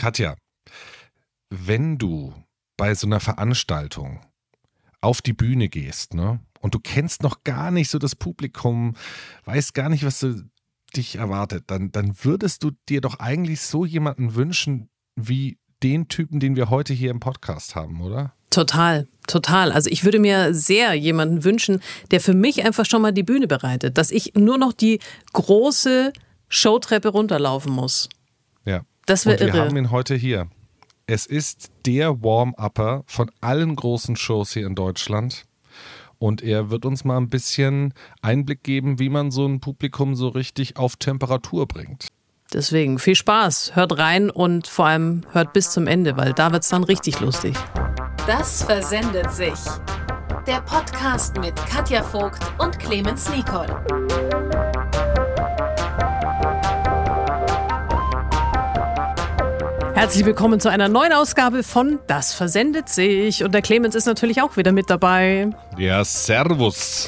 Katja, wenn du bei so einer Veranstaltung auf die Bühne gehst, ne? Und du kennst noch gar nicht so das Publikum, weißt gar nicht, was du, dich erwartet, dann, dann würdest du dir doch eigentlich so jemanden wünschen wie den Typen, den wir heute hier im Podcast haben, oder? Total, total. Also ich würde mir sehr jemanden wünschen, der für mich einfach schon mal die Bühne bereitet, dass ich nur noch die große Showtreppe runterlaufen muss. Ja. Das wäre irre. Wir haben ihn heute hier. Es ist der Warm-Upper von allen großen Shows hier in Deutschland. Und er wird uns mal ein bisschen Einblick geben, wie man so ein Publikum so richtig auf Temperatur bringt. Deswegen viel Spaß, hört rein und vor allem hört bis zum Ende, weil da wird es dann richtig lustig. Das versendet sich. Der Podcast mit Katja Vogt und Clemens Nicol. Herzlich willkommen zu einer neuen Ausgabe von Das versendet sich. Und der Clemens ist natürlich auch wieder mit dabei. Ja, Servus.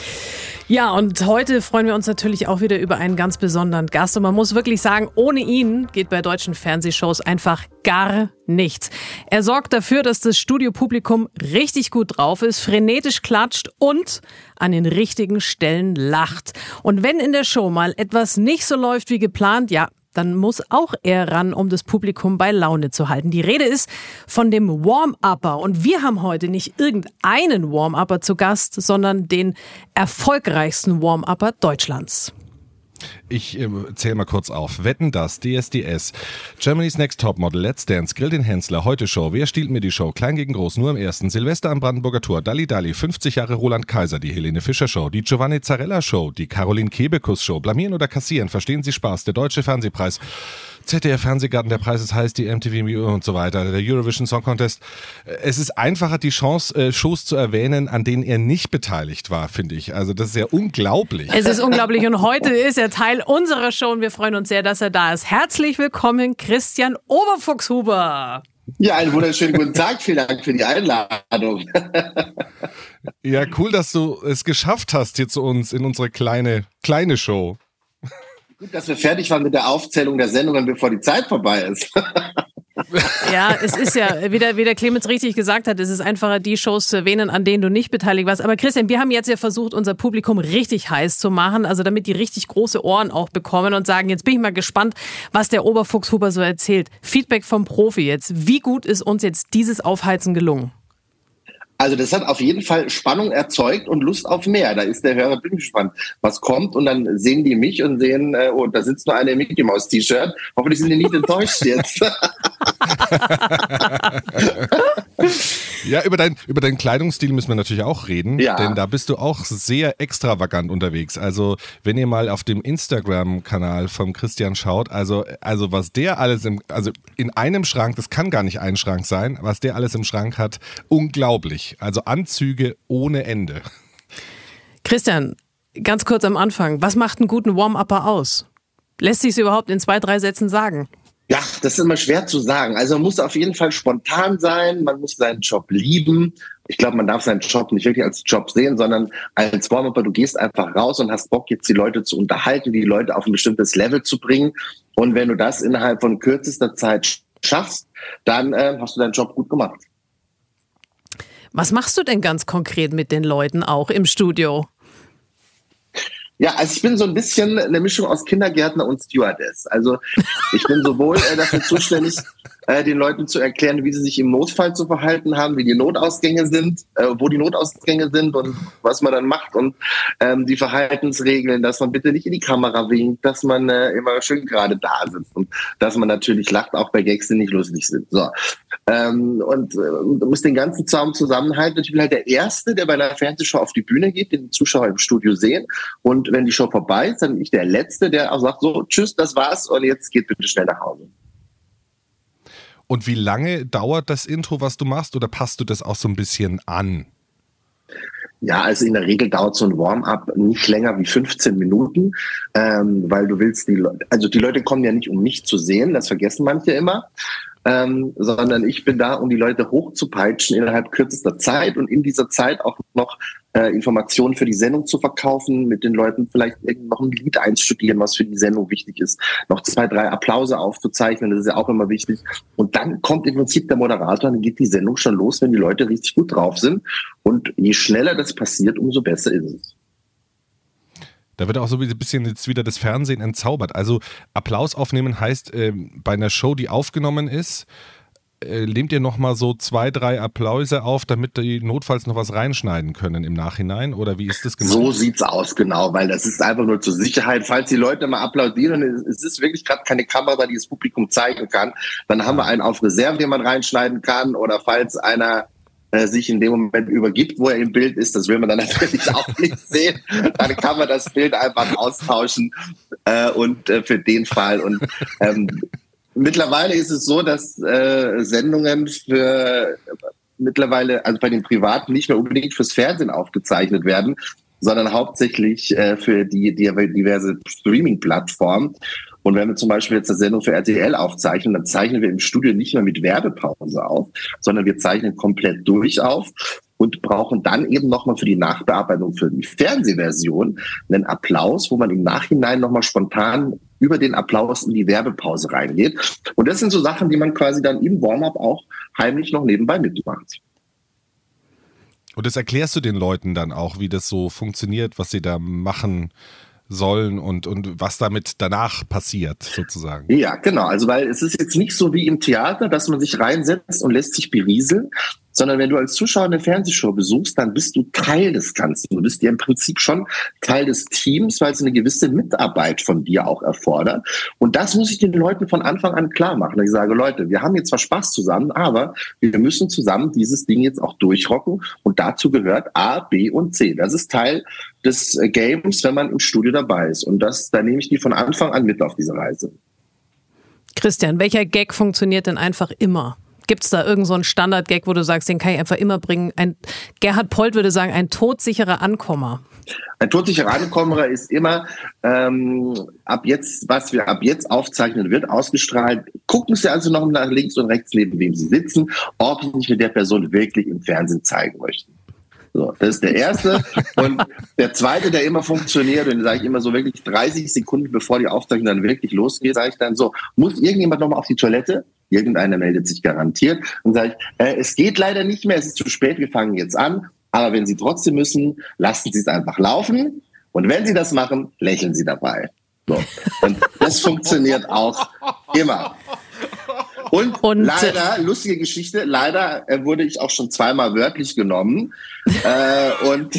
Ja, und heute freuen wir uns natürlich auch wieder über einen ganz besonderen Gast. Und man muss wirklich sagen, ohne ihn geht bei deutschen Fernsehshows einfach gar nichts. Er sorgt dafür, dass das Studiopublikum richtig gut drauf ist, frenetisch klatscht und an den richtigen Stellen lacht. Und wenn in der Show mal etwas nicht so läuft wie geplant, ja, dann muss auch er ran, um das Publikum bei Laune zu halten. Die Rede ist von dem Warm-Upper. Und wir haben heute nicht irgendeinen Warm-Upper zu Gast, sondern den erfolgreichsten Warm-Upper Deutschlands. Ich äh, zähle mal kurz auf. Wetten das, DSDS, Germany's Next Topmodel, Let's Dance, Grill den Hensler, Heute Show, Wer stiehlt mir die Show, Klein gegen Groß, nur im ersten, Silvester am Brandenburger Tor, Dalli Dalli, 50 Jahre Roland Kaiser, die Helene Fischer Show, die Giovanni Zarella Show, die Caroline Kebekus Show, Blamieren oder Kassieren, Verstehen Sie Spaß, der Deutsche Fernsehpreis, ZDF Fernsehgarten, der Preis ist heiß, die MTV und so weiter, der Eurovision Song Contest. Es ist einfacher, die Chance, äh, Shows zu erwähnen, an denen er nicht beteiligt war, finde ich. Also das ist ja unglaublich. Es ist unglaublich und heute ist er Teil unserer Show und wir freuen uns sehr, dass er da ist. Herzlich willkommen, Christian Oberfuchshuber. Ja, einen wunderschönen guten Tag. Vielen Dank für die Einladung. ja, cool, dass du es geschafft hast hier zu uns in unsere kleine, kleine Show. Gut, dass wir fertig waren mit der Aufzählung der Sendungen, bevor die Zeit vorbei ist. Ja, es ist ja, wie der, wie der Clemens richtig gesagt hat, es ist einfacher, die Shows zu erwähnen, an denen du nicht beteiligt warst. Aber Christian, wir haben jetzt ja versucht, unser Publikum richtig heiß zu machen, also damit die richtig große Ohren auch bekommen und sagen, jetzt bin ich mal gespannt, was der Oberfuchshuber so erzählt. Feedback vom Profi jetzt. Wie gut ist uns jetzt dieses Aufheizen gelungen? Also das hat auf jeden Fall Spannung erzeugt und Lust auf mehr. Da ist der Hörer gespannt, was kommt und dann sehen die mich und sehen, äh, oh, da sitzt nur eine Mickey Mouse T-Shirt. Hoffentlich sind die nicht enttäuscht jetzt. ja, über, dein, über deinen Kleidungsstil müssen wir natürlich auch reden, ja. denn da bist du auch sehr extravagant unterwegs. Also wenn ihr mal auf dem Instagram-Kanal vom Christian schaut, also, also was der alles im, also in einem Schrank, das kann gar nicht ein Schrank sein, was der alles im Schrank hat, unglaublich. Also Anzüge ohne Ende. Christian, ganz kurz am Anfang, was macht einen guten Warm-Upper aus? Lässt sich es überhaupt in zwei, drei Sätzen sagen? Ja, das ist immer schwer zu sagen. Also man muss auf jeden Fall spontan sein, man muss seinen Job lieben. Ich glaube, man darf seinen Job nicht wirklich als Job sehen, sondern als Warm-Upper, du gehst einfach raus und hast Bock, jetzt die Leute zu unterhalten, die Leute auf ein bestimmtes Level zu bringen. Und wenn du das innerhalb von kürzester Zeit schaffst, dann äh, hast du deinen Job gut gemacht. Was machst du denn ganz konkret mit den Leuten auch im Studio? Ja, also ich bin so ein bisschen eine Mischung aus Kindergärtner und Stewardess. Also ich bin sowohl äh, dafür zuständig, äh, den Leuten zu erklären, wie sie sich im Notfall zu verhalten haben, wie die Notausgänge sind, äh, wo die Notausgänge sind und was man dann macht und ähm, die Verhaltensregeln, dass man bitte nicht in die Kamera winkt, dass man äh, immer schön gerade da sitzt und dass man natürlich lacht, auch bei Gags, die nicht lustig sind. So. Ähm, und äh, muss den ganzen Zaum zusammenhalten. Und ich bin halt der Erste, der bei einer Fernsehshow auf die Bühne geht, den Zuschauer im Studio sehen. Und wenn die Show vorbei ist, dann bin ich der Letzte, der auch sagt, so, tschüss, das war's und jetzt geht bitte schnell nach Hause. Und wie lange dauert das Intro, was du machst, oder passt du das auch so ein bisschen an? Ja, also in der Regel dauert so ein Warm-up nicht länger wie 15 Minuten, ähm, weil du willst die Leute, also die Leute kommen ja nicht, um mich zu sehen, das vergessen manche immer, ähm, sondern ich bin da, um die Leute hochzupeitschen innerhalb kürzester Zeit und in dieser Zeit auch noch äh, Informationen für die Sendung zu verkaufen, mit den Leuten vielleicht noch ein Lied einstudieren, was für die Sendung wichtig ist, noch zwei, drei Applause aufzuzeichnen, das ist ja auch immer wichtig. Und dann kommt im Prinzip der Moderator und dann geht die Sendung schon los, wenn die Leute richtig gut drauf sind. Und je schneller das passiert, umso besser ist es. Da wird auch so ein bisschen jetzt wieder das Fernsehen entzaubert. Also Applaus aufnehmen heißt, äh, bei einer Show, die aufgenommen ist, äh, nehmt ihr nochmal so zwei, drei Applause auf, damit die notfalls noch was reinschneiden können im Nachhinein? Oder wie ist das genau? So sieht's aus, genau, weil das ist einfach nur zur Sicherheit. Falls die Leute mal applaudieren, es ist wirklich gerade keine Kamera, die das Publikum zeigen kann, dann haben wir einen auf Reserve, den man reinschneiden kann. Oder falls einer äh, sich in dem Moment übergibt, wo er im Bild ist, das will man dann natürlich auch nicht sehen. Dann kann man das Bild einfach austauschen äh, und äh, für den Fall. Und ähm, mittlerweile ist es so, dass äh, Sendungen für mittlerweile, also bei den Privaten nicht mehr unbedingt fürs Fernsehen aufgezeichnet werden, sondern hauptsächlich äh, für die, die diverse Streaming-Plattformen. Und wenn wir zum Beispiel jetzt eine Sendung für RTL aufzeichnen, dann zeichnen wir im Studio nicht mehr mit Werbepause auf, sondern wir zeichnen komplett durch auf und brauchen dann eben nochmal für die Nachbearbeitung für die Fernsehversion einen Applaus, wo man im Nachhinein nochmal spontan über den Applaus in die Werbepause reingeht. Und das sind so Sachen, die man quasi dann im Warm-up auch heimlich noch nebenbei mitmacht. Und das erklärst du den Leuten dann auch, wie das so funktioniert, was sie da machen sollen und, und was damit danach passiert, sozusagen. Ja, genau. Also, weil es ist jetzt nicht so wie im Theater, dass man sich reinsetzt und lässt sich berieseln, sondern wenn du als Zuschauer eine Fernsehshow besuchst, dann bist du Teil des Ganzen. Du bist ja im Prinzip schon Teil des Teams, weil es eine gewisse Mitarbeit von dir auch erfordert. Und das muss ich den Leuten von Anfang an klar machen. Ich sage, Leute, wir haben jetzt zwar Spaß zusammen, aber wir müssen zusammen dieses Ding jetzt auch durchrocken. Und dazu gehört A, B und C. Das ist Teil des äh, Games, wenn man im Studio dabei ist. Und das, da nehme ich die von Anfang an mit auf diese Reise. Christian, welcher Gag funktioniert denn einfach immer? Gibt es da irgendeinen so Standard-Gag, wo du sagst, den kann ich einfach immer bringen? Ein, Gerhard Polt würde sagen, ein todsicherer Ankommer. Ein todsicherer Ankommer ist immer ähm, ab jetzt, was wir ab jetzt aufzeichnen, wird ausgestrahlt. Gucken Sie also noch nach links und rechts, neben wem Sie sitzen, ob Sie nicht mit der Person wirklich im Fernsehen zeigen möchten. So, das ist der erste. Und der zweite, der immer funktioniert, und sage ich immer so wirklich 30 Sekunden, bevor die Aufzeichnung dann wirklich losgeht, sage ich dann so, muss irgendjemand nochmal auf die Toilette? Irgendeiner meldet sich garantiert und sagt, äh, es geht leider nicht mehr, es ist zu spät, wir fangen jetzt an. Aber wenn Sie trotzdem müssen, lassen Sie es einfach laufen. Und wenn Sie das machen, lächeln Sie dabei. So. Und das funktioniert auch immer. Und, und, leider, lustige Geschichte, leider äh, wurde ich auch schon zweimal wörtlich genommen. äh, und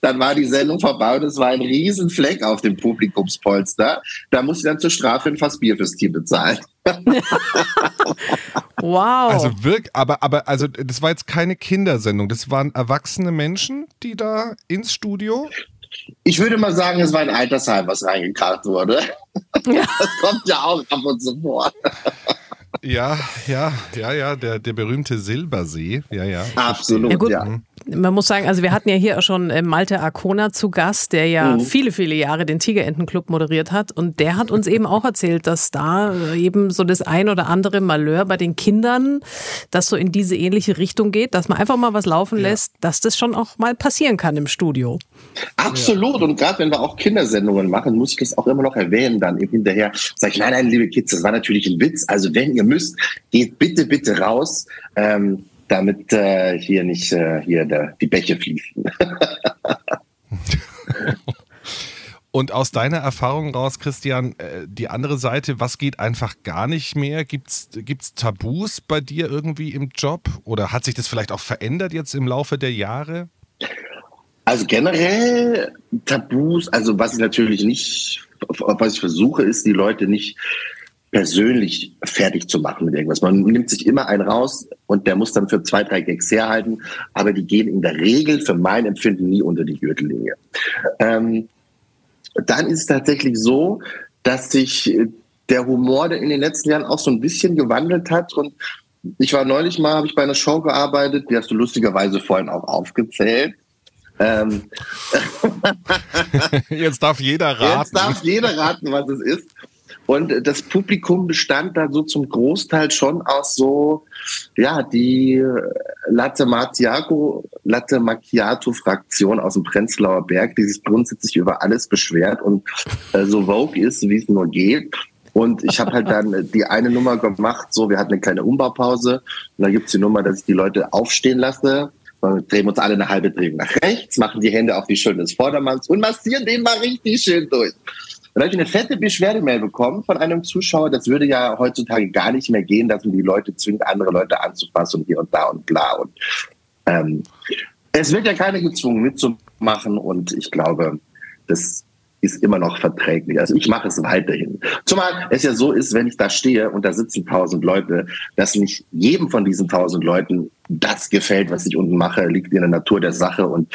dann war die Sendung vorbei und es war ein Riesenfleck auf dem Publikumspolster. Da musste ich dann zur Strafe ein Fass Bier fürs Team bezahlen. wow. Also wirklich, aber, aber also das war jetzt keine Kindersendung, das waren erwachsene Menschen, die da ins Studio. Ich würde mal sagen, es war ein Altersheim, was reingekarrt wurde. Ja. Das kommt ja auch ab und zu vor. Ja, ja, ja, ja, der, der berühmte Silbersee. Ja, ja. Absolut, ja. Gut, ja. Man muss sagen, also wir hatten ja hier auch schon äh, Malte Arcona zu Gast, der ja mhm. viele, viele Jahre den Tigerentenclub moderiert hat. Und der hat uns eben auch erzählt, dass da äh, eben so das ein oder andere Malheur bei den Kindern, das so in diese ähnliche Richtung geht, dass man einfach mal was laufen ja. lässt, dass das schon auch mal passieren kann im Studio. Absolut. Und gerade wenn wir auch Kindersendungen machen, muss ich das auch immer noch erwähnen dann hinterher. Sag ich, nein, nein, liebe Kids, das war natürlich ein Witz. Also wenn ihr müsst, geht bitte, bitte raus. Ähm, damit äh, hier nicht äh, hier der, die Bäche fließen. Und aus deiner Erfahrung raus, Christian, äh, die andere Seite, was geht einfach gar nicht mehr? Gibt es Tabus bei dir irgendwie im Job? Oder hat sich das vielleicht auch verändert jetzt im Laufe der Jahre? Also generell Tabus, also was ich natürlich nicht, was ich versuche, ist, die Leute nicht persönlich fertig zu machen mit irgendwas. Man nimmt sich immer einen raus und der muss dann für zwei, drei Gags herhalten, aber die gehen in der Regel für mein Empfinden nie unter die Gürtellinie. Ähm, dann ist es tatsächlich so, dass sich der Humor in den letzten Jahren auch so ein bisschen gewandelt hat und ich war neulich mal, habe ich bei einer Show gearbeitet, die hast du lustigerweise vorhin auch aufgezählt. Ähm, Jetzt darf jeder raten. Jetzt darf jeder raten, was es ist. Und das Publikum bestand da so zum Großteil schon aus so, ja, die Latte Macchiato Latte Macchiato Fraktion aus dem Prenzlauer Berg, die sich grundsätzlich über alles beschwert und äh, so vogue ist, wie es nur geht. Und ich habe halt dann die eine Nummer gemacht, so, wir hatten eine kleine Umbaupause. Und da gibt's die Nummer, dass ich die Leute aufstehen lasse. Dann drehen wir uns alle eine halbe Drehung nach rechts, machen die Hände auf die Schulter des Vordermanns und massieren den mal richtig schön durch. Dann habe ich eine fette Beschwerdemail bekommen von einem Zuschauer. Das würde ja heutzutage gar nicht mehr gehen, dass man die Leute zwingt, andere Leute anzufassen und hier und da und bla. Und ähm, es wird ja keiner gezwungen mitzumachen und ich glaube, das ist immer noch verträglich. Also ich mache es weiterhin. Zumal es ja so ist, wenn ich da stehe und da sitzen tausend Leute, dass nicht jedem von diesen tausend Leuten das gefällt, was ich unten mache, liegt in der Natur der Sache und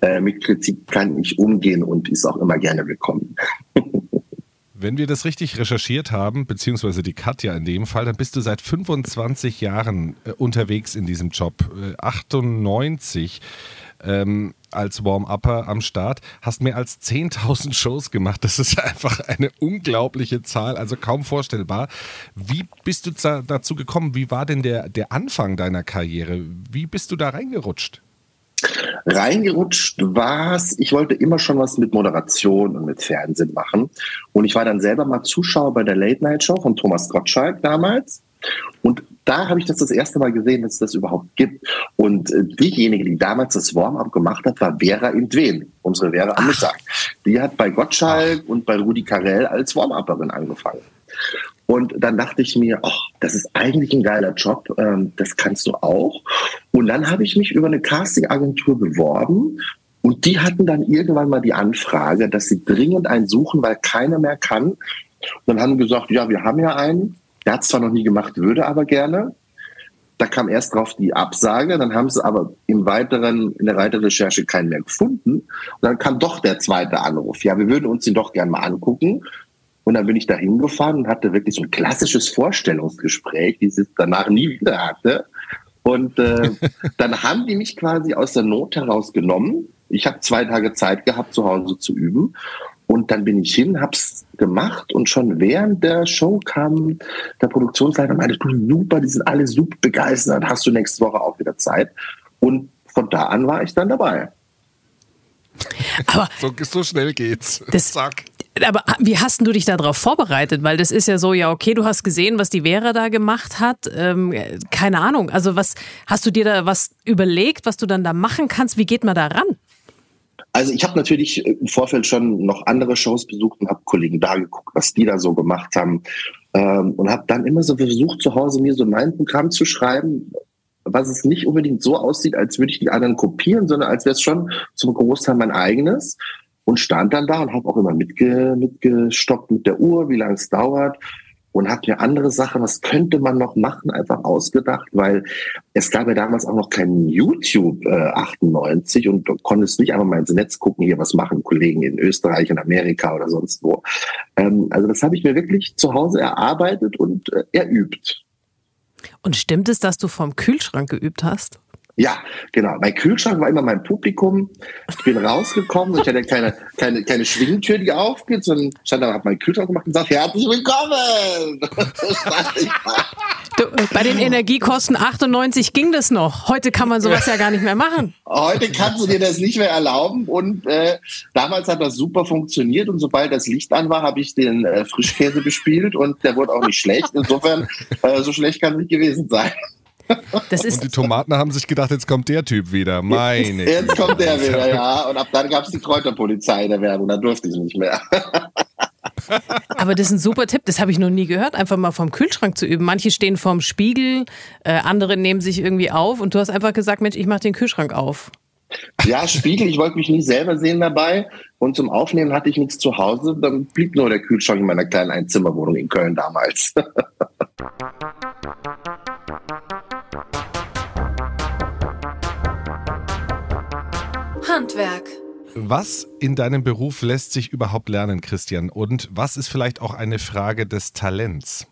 äh, mit Kritik kann ich umgehen und ist auch immer gerne willkommen. Wenn wir das richtig recherchiert haben, beziehungsweise die Katja in dem Fall, dann bist du seit 25 Jahren äh, unterwegs in diesem Job. Äh, 98 ähm, als Warm-Upper am Start, hast mehr als 10.000 Shows gemacht. Das ist einfach eine unglaubliche Zahl, also kaum vorstellbar. Wie bist du dazu gekommen? Wie war denn der, der Anfang deiner Karriere? Wie bist du da reingerutscht? Reingerutscht war es, ich wollte immer schon was mit Moderation und mit Fernsehen machen. Und ich war dann selber mal Zuschauer bei der Late Night Show von Thomas Gottschalk damals. Und da habe ich das das erste Mal gesehen, dass es das überhaupt gibt. Und äh, diejenige, die damals das Warm-up gemacht hat, war Vera Indwen, unsere Vera am Mittag. Die hat bei Gottschalk Ach. und bei Rudi Carell als Warm-Upperin angefangen. Und dann dachte ich mir, ach, das ist eigentlich ein geiler Job, ähm, das kannst du auch. Und dann habe ich mich über eine Casting-Agentur beworben und die hatten dann irgendwann mal die Anfrage, dass sie dringend einen suchen, weil keiner mehr kann. Und dann haben gesagt, ja, wir haben ja einen, der hat es zwar noch nie gemacht, würde aber gerne. Da kam erst drauf die Absage, dann haben sie aber im weiteren, in der weiteren Recherche keinen mehr gefunden. Und dann kam doch der zweite Anruf. Ja, wir würden uns den doch gerne mal angucken. Und dann bin ich da hingefahren und hatte wirklich so ein klassisches Vorstellungsgespräch, die ich danach nie wieder hatte. Und äh, dann haben die mich quasi aus der Not heraus genommen. Ich habe zwei Tage Zeit gehabt, zu Hause zu üben. Und dann bin ich hin, hab's gemacht und schon während der Show kam der Produktionsleiter und meinte, du super, die sind alle super begeistert, hast du nächste Woche auch wieder Zeit. Und von da an war ich dann dabei. Aber so, so schnell geht's. Das, Zack. Aber wie hast du dich darauf vorbereitet? Weil das ist ja so, ja, okay, du hast gesehen, was die Vera da gemacht hat. Ähm, keine Ahnung. Also was hast du dir da was überlegt, was du dann da machen kannst? Wie geht man da ran? Also ich habe natürlich im Vorfeld schon noch andere Shows besucht und habe Kollegen da geguckt, was die da so gemacht haben ähm, und habe dann immer so versucht, zu Hause mir so mein Programm zu schreiben, was es nicht unbedingt so aussieht, als würde ich die anderen kopieren, sondern als wäre es schon zum Großteil mein eigenes und stand dann da und habe auch immer mitge mitgestoppt mit der Uhr, wie lange es dauert und habe mir andere Sachen, was könnte man noch machen, einfach ausgedacht, weil es gab ja damals auch noch kein YouTube äh, 98 und du konntest nicht einfach mal ins Netz gucken, hier was machen Kollegen in Österreich, in Amerika oder sonst wo. Ähm, also das habe ich mir wirklich zu Hause erarbeitet und äh, erübt. Und stimmt es, dass du vom Kühlschrank geübt hast? Ja, genau. Mein Kühlschrank war immer mein Publikum. Ich bin rausgekommen. Ich hatte keine, keine, keine Schwingtür, die aufgeht, sondern stand da, habe meinen Kühlschrank gemacht und gesagt, herzlich willkommen. du, bei den Energiekosten 98 ging das noch. Heute kann man sowas ja gar nicht mehr machen. Heute kannst du dir das nicht mehr erlauben. Und äh, damals hat das super funktioniert. Und sobald das Licht an war, habe ich den äh, Frischkäse bespielt und der wurde auch nicht schlecht. Insofern, äh, so schlecht kann es nicht gewesen sein. Das ist und die Tomaten haben sich gedacht, jetzt kommt der Typ wieder. Meine. Jetzt kommt der wieder, ja. Und ab dann gab es die Kräuterpolizei in der Werbung. Da durfte ich nicht mehr. Aber das ist ein super Tipp, das habe ich noch nie gehört, einfach mal vom Kühlschrank zu üben. Manche stehen vorm Spiegel, äh, andere nehmen sich irgendwie auf und du hast einfach gesagt, Mensch, ich mache den Kühlschrank auf. Ja, Spiegel, ich wollte mich nie selber sehen dabei und zum Aufnehmen hatte ich nichts zu Hause, dann blieb nur der Kühlschrank in meiner kleinen Einzimmerwohnung in Köln damals. Handwerk. Was in deinem Beruf lässt sich überhaupt lernen, Christian? Und was ist vielleicht auch eine Frage des Talents?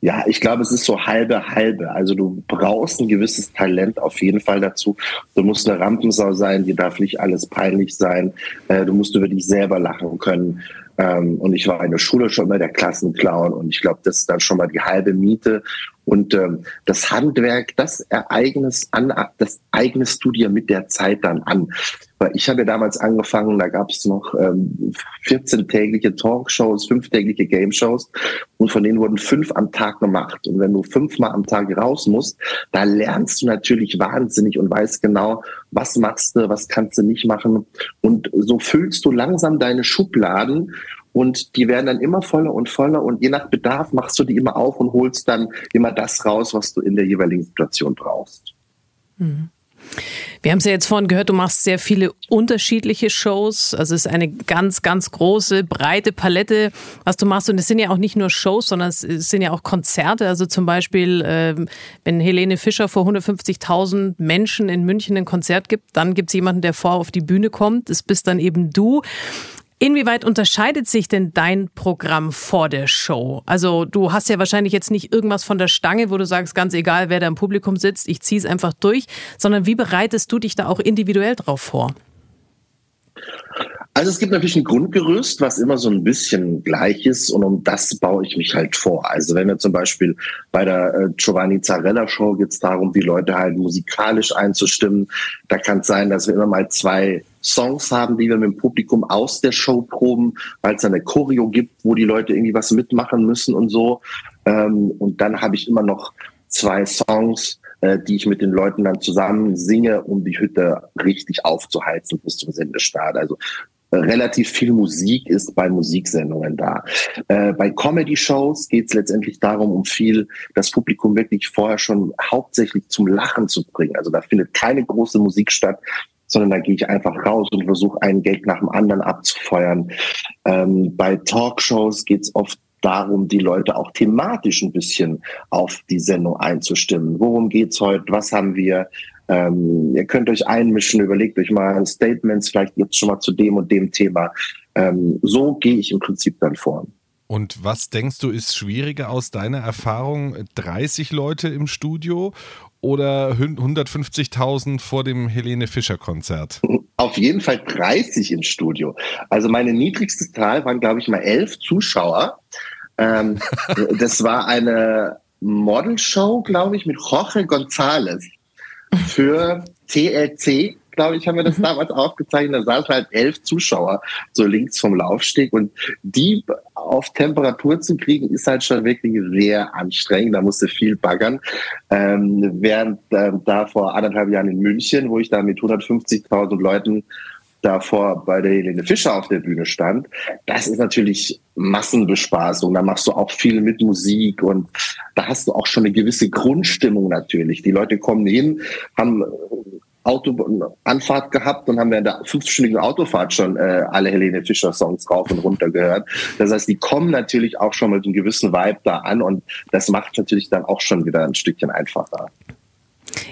Ja, ich glaube, es ist so halbe halbe. Also du brauchst ein gewisses Talent auf jeden Fall dazu. Du musst eine Rampensau sein, dir darf nicht alles peinlich sein. Äh, du musst über dich selber lachen können. Ähm, und ich war in der Schule schon mal der Klassenclown und ich glaube, das ist dann schon mal die halbe Miete. Und ähm, das Handwerk, das Ereignis an, das eignest du dir mit der Zeit dann an. Weil ich habe ja damals angefangen, da gab es noch ähm, 14-tägliche Talkshows, fünftägliche Game-Shows und von denen wurden fünf am Tag gemacht. Und wenn du fünfmal am Tag raus musst, da lernst du natürlich wahnsinnig und weißt genau, was machst du, was kannst du nicht machen. Und so füllst du langsam deine Schubladen und die werden dann immer voller und voller und je nach Bedarf machst du die immer auf und holst dann immer das raus, was du in der jeweiligen Situation brauchst. Mhm. Wir haben es ja jetzt vorhin gehört, du machst sehr viele unterschiedliche Shows. Also es ist eine ganz, ganz große, breite Palette, was du machst. Und es sind ja auch nicht nur Shows, sondern es sind ja auch Konzerte. Also zum Beispiel, ähm, wenn Helene Fischer vor 150.000 Menschen in München ein Konzert gibt, dann gibt es jemanden, der vor auf die Bühne kommt. Das bist dann eben du. Inwieweit unterscheidet sich denn dein Programm vor der Show? Also du hast ja wahrscheinlich jetzt nicht irgendwas von der Stange, wo du sagst, ganz egal, wer da im Publikum sitzt, ich ziehe es einfach durch, sondern wie bereitest du dich da auch individuell drauf vor? Also es gibt natürlich ein Grundgerüst, was immer so ein bisschen gleich ist und um das baue ich mich halt vor. Also wenn wir zum Beispiel bei der äh, Giovanni Zarella Show geht es darum, die Leute halt musikalisch einzustimmen. Da kann es sein, dass wir immer mal zwei Songs haben, die wir mit dem Publikum aus der Show proben, weil es eine Choreo gibt, wo die Leute irgendwie was mitmachen müssen und so. Ähm, und dann habe ich immer noch zwei Songs, äh, die ich mit den Leuten dann zusammen singe, um die Hütte richtig aufzuheizen bis zum Sendestart. Also relativ viel Musik ist bei Musiksendungen da. Äh, bei Comedy-Shows geht es letztendlich darum, um viel das Publikum wirklich vorher schon hauptsächlich zum Lachen zu bringen. Also da findet keine große Musik statt, sondern da gehe ich einfach raus und versuche einen Gag nach dem anderen abzufeuern. Ähm, bei Talkshows geht es oft darum, die Leute auch thematisch ein bisschen auf die Sendung einzustimmen. Worum geht's heute? Was haben wir? Ähm, ihr könnt euch einmischen, überlegt euch mal Statements, vielleicht jetzt schon mal zu dem und dem Thema. Ähm, so gehe ich im Prinzip dann vor. Und was denkst du, ist schwieriger aus deiner Erfahrung? 30 Leute im Studio oder 150.000 vor dem Helene Fischer Konzert? Auf jeden Fall 30 im Studio. Also meine niedrigste Zahl waren, glaube ich, mal elf Zuschauer. Ähm, das war eine Modelshow, glaube ich, mit Jorge González für TLC, glaube ich, haben wir das mhm. damals aufgezeichnet. Da saßen halt elf Zuschauer so links vom Laufsteg und die auf Temperatur zu kriegen, ist halt schon wirklich sehr anstrengend. Da musste viel baggern. Ähm, während äh, da vor anderthalb Jahren in München, wo ich da mit 150.000 Leuten davor bei der Helene Fischer auf der Bühne stand, das ist natürlich Massenbespaßung. Da machst du auch viel mit Musik und da hast du auch schon eine gewisse Grundstimmung natürlich. Die Leute kommen hin, haben Autoanfahrt gehabt und haben während der fünfstündigen Autofahrt schon äh, alle Helene Fischer Songs rauf und runter gehört. Das heißt, die kommen natürlich auch schon mit einem gewissen Vibe da an und das macht natürlich dann auch schon wieder ein Stückchen einfacher.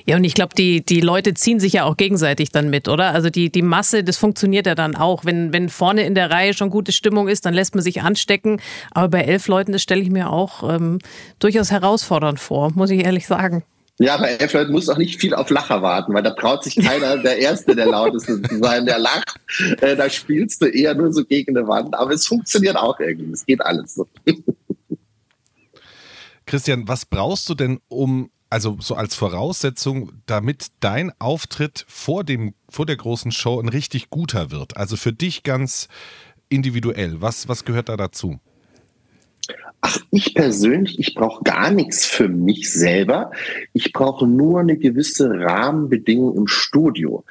Ja, und ich glaube, die, die Leute ziehen sich ja auch gegenseitig dann mit, oder? Also die, die Masse, das funktioniert ja dann auch. Wenn, wenn vorne in der Reihe schon gute Stimmung ist, dann lässt man sich anstecken. Aber bei elf Leuten, das stelle ich mir auch ähm, durchaus herausfordernd vor, muss ich ehrlich sagen. Ja, bei elf Leuten muss auch nicht viel auf Lacher warten, weil da traut sich keiner, der Erste, der lauteste zu sein, der lacht. Äh, da spielst du eher nur so gegen eine Wand. Aber es funktioniert auch irgendwie. Es geht alles so. Christian, was brauchst du denn, um also so als Voraussetzung, damit dein Auftritt vor dem, vor der großen Show ein richtig guter wird. Also für dich ganz individuell. Was, was gehört da dazu? Ach, ich persönlich, ich brauche gar nichts für mich selber. Ich brauche nur eine gewisse Rahmenbedingung im Studio.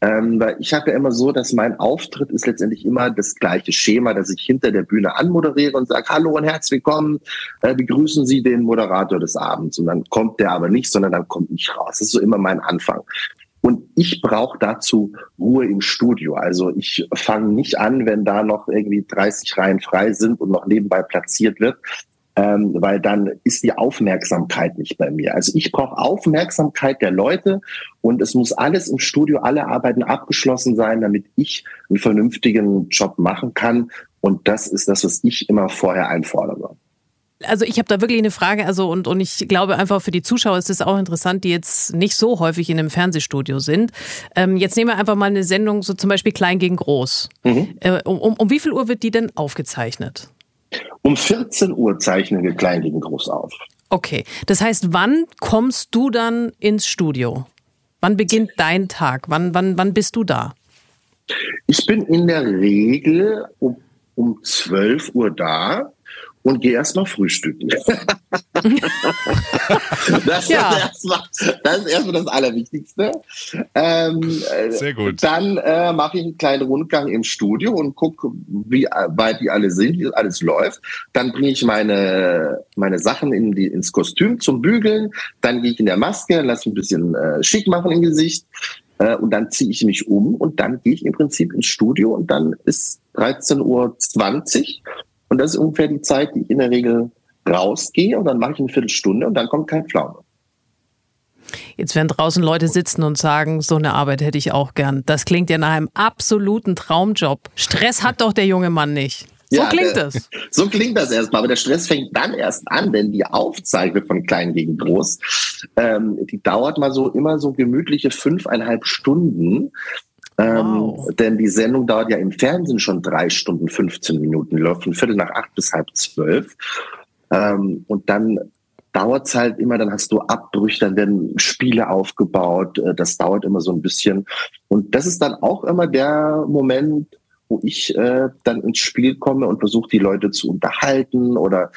Ähm, weil ich habe ja immer so, dass mein Auftritt ist letztendlich immer das gleiche Schema, dass ich hinter der Bühne anmoderiere und sage, hallo und herzlich willkommen, äh, begrüßen Sie den Moderator des Abends. Und dann kommt der aber nicht, sondern dann kommt ich raus. Das ist so immer mein Anfang. Und ich brauche dazu Ruhe im Studio. Also ich fange nicht an, wenn da noch irgendwie 30 Reihen frei sind und noch nebenbei platziert wird, ähm, weil dann ist die Aufmerksamkeit nicht bei mir. Also ich brauche Aufmerksamkeit der Leute und es muss alles im Studio, alle Arbeiten abgeschlossen sein, damit ich einen vernünftigen Job machen kann. Und das ist das, was ich immer vorher einfordere. Also ich habe da wirklich eine Frage, also und, und ich glaube einfach für die Zuschauer ist es auch interessant, die jetzt nicht so häufig in einem Fernsehstudio sind. Ähm, jetzt nehmen wir einfach mal eine Sendung, so zum Beispiel Klein gegen Groß. Mhm. Äh, um, um, um wie viel Uhr wird die denn aufgezeichnet? Um 14 Uhr zeichnen wir Klein gegen Groß auf. Okay, das heißt, wann kommst du dann ins Studio? Wann beginnt dein Tag? Wann, wann, wann bist du da? Ich bin in der Regel um, um 12 Uhr da und gehe erstmal frühstücken. das, ja. ist erstmal, das ist erstmal das Allerwichtigste. Ähm, Sehr gut. Dann äh, mache ich einen kleinen Rundgang im Studio und gucke, wie weit die alle sind, wie alles läuft. Dann bringe ich meine, meine Sachen in die, ins Kostüm zum Bügeln. Dann gehe ich in der Maske, lasse ein bisschen äh, schick machen im Gesicht. Äh, und dann ziehe ich mich um und dann gehe ich im Prinzip ins Studio und dann ist 13.20 Uhr und das ist ungefähr die Zeit, die ich in der Regel rausgehe und dann mache ich eine Viertelstunde und dann kommt kein Pflaume. Jetzt werden draußen Leute sitzen und sagen, so eine Arbeit hätte ich auch gern. Das klingt ja nach einem absoluten Traumjob. Stress hat doch der junge Mann nicht. So ja, klingt das. So klingt das erstmal, aber der Stress fängt dann erst an, denn die Aufzeichnung von Klein gegen Groß, ähm, die dauert mal so immer so gemütliche fünfeinhalb Stunden. Ähm, wow. Denn die Sendung dauert ja im Fernsehen schon drei Stunden, 15 Minuten, läuft von Viertel nach acht bis halb zwölf. Ähm, und dann dauert es halt immer, dann hast du Abbrüche, dann werden Spiele aufgebaut, äh, das dauert immer so ein bisschen. Und das ist dann auch immer der Moment, wo ich äh, dann ins Spiel komme und versuche, die Leute zu unterhalten oder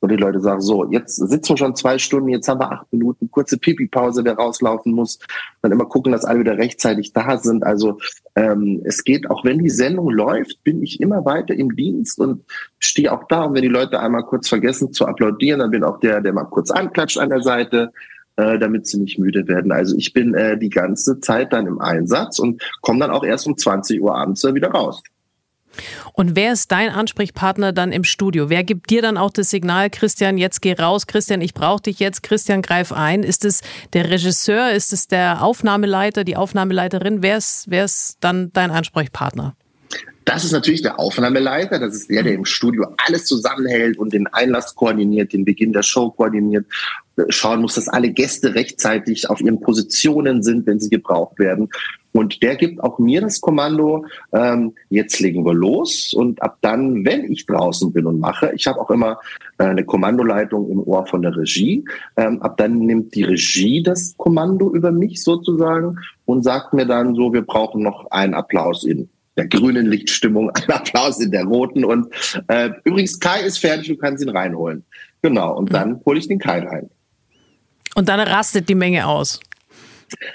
und die Leute sagen, so, jetzt sitzen wir schon zwei Stunden, jetzt haben wir acht Minuten, kurze Pipi-Pause, wer rauslaufen muss. Dann immer gucken, dass alle wieder rechtzeitig da sind. Also ähm, es geht, auch wenn die Sendung läuft, bin ich immer weiter im Dienst und stehe auch da. Und wenn die Leute einmal kurz vergessen zu applaudieren, dann bin auch der, der mal kurz anklatscht an der Seite, äh, damit sie nicht müde werden. Also ich bin äh, die ganze Zeit dann im Einsatz und komme dann auch erst um 20 Uhr abends wieder raus. Und wer ist dein Ansprechpartner dann im Studio? Wer gibt dir dann auch das Signal, Christian, jetzt geh raus, Christian, ich brauche dich jetzt, Christian, greif ein? Ist es der Regisseur, ist es der Aufnahmeleiter, die Aufnahmeleiterin? Wer ist, wer ist dann dein Ansprechpartner? Das ist natürlich der Aufnahmeleiter, das ist der, der im Studio alles zusammenhält und den Einlass koordiniert, den Beginn der Show koordiniert, schauen muss, dass alle Gäste rechtzeitig auf ihren Positionen sind, wenn sie gebraucht werden. Und der gibt auch mir das Kommando, ähm, jetzt legen wir los. Und ab dann, wenn ich draußen bin und mache, ich habe auch immer äh, eine Kommandoleitung im Ohr von der Regie, ähm, ab dann nimmt die Regie das Kommando über mich sozusagen und sagt mir dann so, wir brauchen noch einen Applaus in der grünen Lichtstimmung, einen Applaus in der roten. Und äh, übrigens, Kai ist fertig, du kannst ihn reinholen. Genau, und dann hole ich den Kai rein. Und dann rastet die Menge aus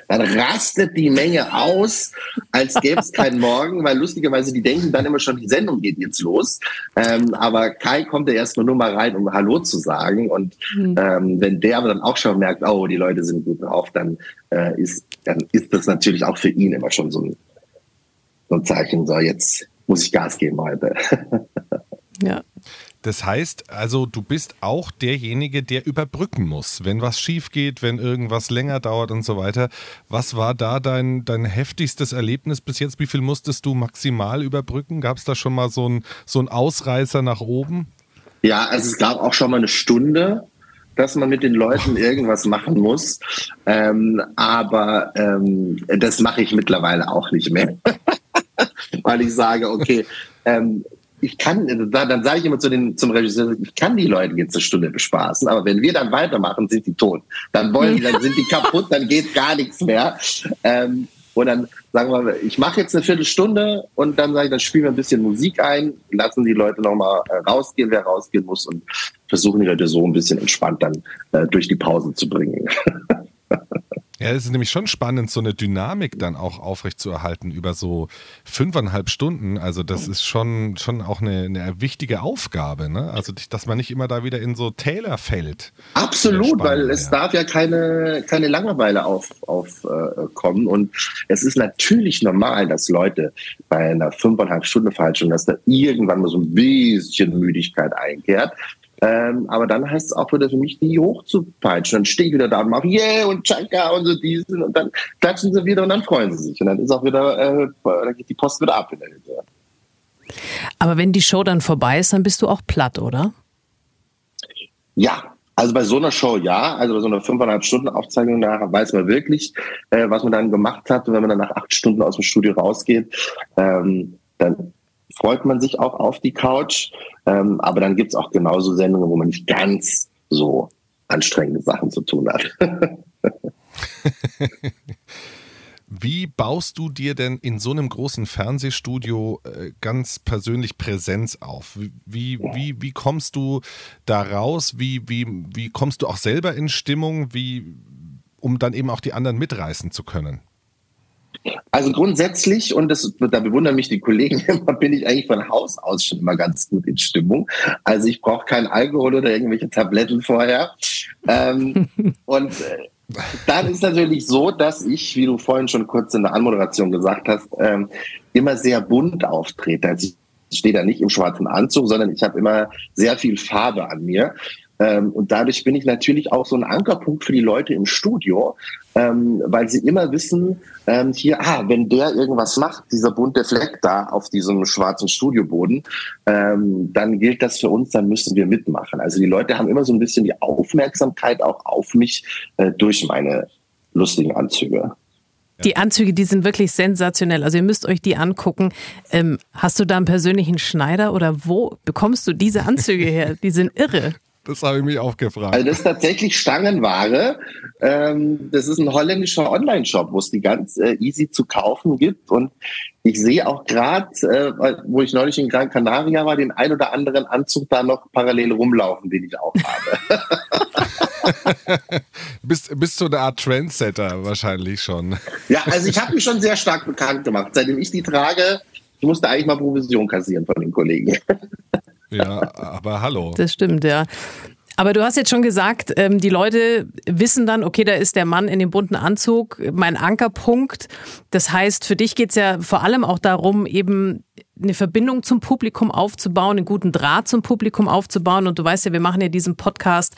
dann rastet die Menge aus, als gäbe es keinen Morgen, weil lustigerweise die denken dann immer schon, die Sendung geht jetzt los. Ähm, aber Kai kommt ja erstmal nur mal rein, um Hallo zu sagen. Und mhm. ähm, wenn der aber dann auch schon merkt, oh, die Leute sind gut drauf, dann, äh, ist, dann ist das natürlich auch für ihn immer schon so ein, so ein Zeichen, so jetzt muss ich Gas geben heute. Ja. Das heißt also, du bist auch derjenige, der überbrücken muss, wenn was schief geht, wenn irgendwas länger dauert und so weiter. Was war da dein, dein heftigstes Erlebnis bis jetzt? Wie viel musstest du maximal überbrücken? Gab es da schon mal so einen so Ausreißer nach oben? Ja, also es gab auch schon mal eine Stunde, dass man mit den Leuten irgendwas machen muss. Ähm, aber ähm, das mache ich mittlerweile auch nicht mehr. Weil ich sage, okay, ähm, ich kann, dann sage ich immer zu den, zum Regisseur, ich kann die Leute jetzt eine Stunde bespaßen, aber wenn wir dann weitermachen, sind die tot. Dann wollen, dann sind die kaputt, dann geht gar nichts mehr. Ähm, und dann sagen wir, ich mache jetzt eine Viertelstunde und dann sage ich, dann spielen wir ein bisschen Musik ein, lassen die Leute nochmal äh, rausgehen, wer rausgehen muss und versuchen die Leute so ein bisschen entspannt dann äh, durch die Pause zu bringen. Ja, es ist nämlich schon spannend, so eine Dynamik dann auch aufrechtzuerhalten über so fünfeinhalb Stunden. Also das ist schon, schon auch eine, eine wichtige Aufgabe, ne? Also dass man nicht immer da wieder in so Täler fällt. Absolut, weil es ja. darf ja keine, keine Langeweile aufkommen. Auf, äh, und es ist natürlich normal, dass Leute bei einer fünfeinhalb Stunden Falschung, dass da irgendwann mal so ein bisschen Müdigkeit einkehrt. Ähm, aber dann heißt es auch wieder für mich, die hochzupeitschen. Dann stehe ich wieder da und mache Yeah und Chaka und so diesen und dann klatschen sie wieder und dann freuen sie sich. Und dann ist auch wieder, äh, dann geht die Post wieder ab. Aber wenn die Show dann vorbei ist, dann bist du auch platt, oder? Ja, also bei so einer Show ja, also bei so einer fünfeinhalb Stunden Aufzeichnung nachher weiß man wirklich, äh, was man dann gemacht hat. Und wenn man dann nach acht Stunden aus dem Studio rausgeht, ähm, dann freut man sich auch auf die Couch. Ähm, aber dann gibt's auch genauso Sendungen, wo man nicht ganz so anstrengende Sachen zu tun hat. Wie baust du dir denn in so einem großen Fernsehstudio äh, ganz persönlich Präsenz auf? Wie, wie, wie kommst du da raus? Wie, wie, wie kommst du auch selber in Stimmung, wie, um dann eben auch die anderen mitreißen zu können? Also grundsätzlich, und das, da bewundern mich die Kollegen immer, bin ich eigentlich von Haus aus schon immer ganz gut in Stimmung. Also ich brauche keinen Alkohol oder irgendwelche Tabletten vorher. Ähm, und äh, dann ist natürlich so, dass ich, wie du vorhin schon kurz in der Anmoderation gesagt hast, ähm, immer sehr bunt auftrete. Also ich stehe da nicht im schwarzen Anzug, sondern ich habe immer sehr viel Farbe an mir. Ähm, und dadurch bin ich natürlich auch so ein Ankerpunkt für die Leute im Studio, ähm, weil sie immer wissen, ähm, hier, ah, wenn der irgendwas macht, dieser bunte Fleck da auf diesem schwarzen Studioboden, ähm, dann gilt das für uns, dann müssen wir mitmachen. Also die Leute haben immer so ein bisschen die Aufmerksamkeit auch auf mich äh, durch meine lustigen Anzüge. Die Anzüge, die sind wirklich sensationell. Also ihr müsst euch die angucken. Ähm, hast du da einen persönlichen Schneider oder wo bekommst du diese Anzüge her? Die sind irre. Das habe ich mich auch gefragt. Also das ist tatsächlich Stangenware. Ähm, das ist ein holländischer Online-Shop, wo es die ganz äh, easy zu kaufen gibt. Und ich sehe auch gerade, äh, wo ich neulich in Gran Canaria war, den ein oder anderen Anzug da noch parallel rumlaufen, den ich auch habe. bist, bist du eine Art Trendsetter wahrscheinlich schon. Ja, also ich habe mich schon sehr stark bekannt gemacht. Seitdem ich die trage, ich musste eigentlich mal Provision kassieren von den Kollegen. Ja, aber hallo. Das stimmt, ja. Aber du hast jetzt schon gesagt, ähm, die Leute wissen dann, okay, da ist der Mann in dem bunten Anzug, mein Ankerpunkt. Das heißt, für dich geht es ja vor allem auch darum, eben eine Verbindung zum Publikum aufzubauen, einen guten Draht zum Publikum aufzubauen. Und du weißt ja, wir machen ja diesen Podcast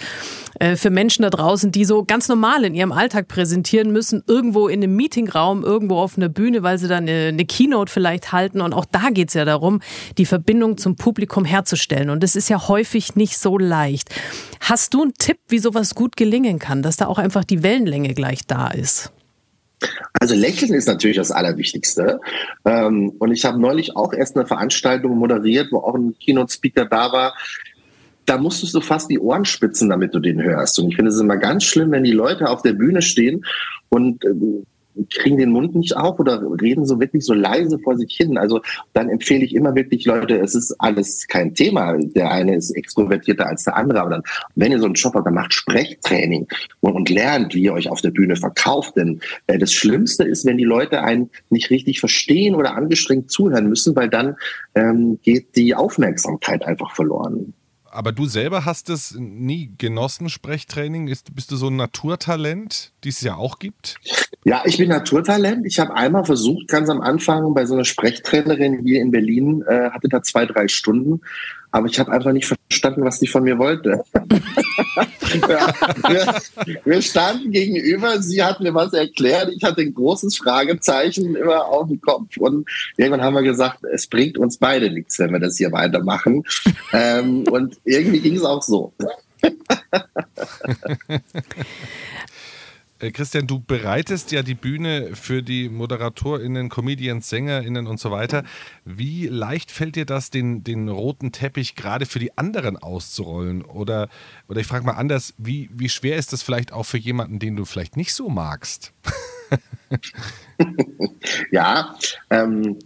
äh, für Menschen da draußen, die so ganz normal in ihrem Alltag präsentieren müssen, irgendwo in einem Meetingraum, irgendwo auf einer Bühne, weil sie dann eine, eine Keynote vielleicht halten. Und auch da geht es ja darum, die Verbindung zum Publikum herzustellen. Und das ist ja häufig nicht so leicht. Hast du einen Tipp, wie sowas gut gelingen kann, dass da auch einfach die Wellenlänge gleich da ist? Also Lächeln ist natürlich das Allerwichtigste. Ähm, und ich habe neulich auch erst eine Veranstaltung moderiert, wo auch ein Keynote-Speaker da war. Da musstest du fast die Ohren spitzen, damit du den hörst. Und ich finde es immer ganz schlimm, wenn die Leute auf der Bühne stehen und ähm, kriegen den Mund nicht auf oder reden so wirklich so leise vor sich hin. Also dann empfehle ich immer wirklich, Leute, es ist alles kein Thema. Der eine ist extrovertierter als der andere. Aber dann, wenn ihr so einen Job habt, dann macht Sprechtraining und, und lernt, wie ihr euch auf der Bühne verkauft. Denn äh, das Schlimmste ist, wenn die Leute einen nicht richtig verstehen oder angestrengt zuhören müssen, weil dann ähm, geht die Aufmerksamkeit einfach verloren. Aber du selber hast es nie genossen, Sprechtraining? Ist, bist du so ein Naturtalent, die es ja auch gibt? Ja, ich bin Naturtalent. Ich habe einmal versucht, ganz am Anfang bei so einer Sprechtrainerin hier in Berlin, äh, hatte da zwei, drei Stunden, aber ich habe einfach nicht verstanden, was die von mir wollte. ja, wir, wir, standen gegenüber, sie hat mir was erklärt, ich hatte ein großes Fragezeichen immer auf dem Kopf und irgendwann haben wir gesagt, es bringt uns beide nichts, wenn wir das hier weitermachen. ähm, und irgendwie ging es auch so. Äh, Christian, du bereitest ja die Bühne für die ModeratorInnen, Comedians, SängerInnen und so weiter. Wie leicht fällt dir das, den, den roten Teppich gerade für die anderen auszurollen? Oder, oder ich frage mal anders, wie, wie schwer ist das vielleicht auch für jemanden, den du vielleicht nicht so magst? ja, ähm,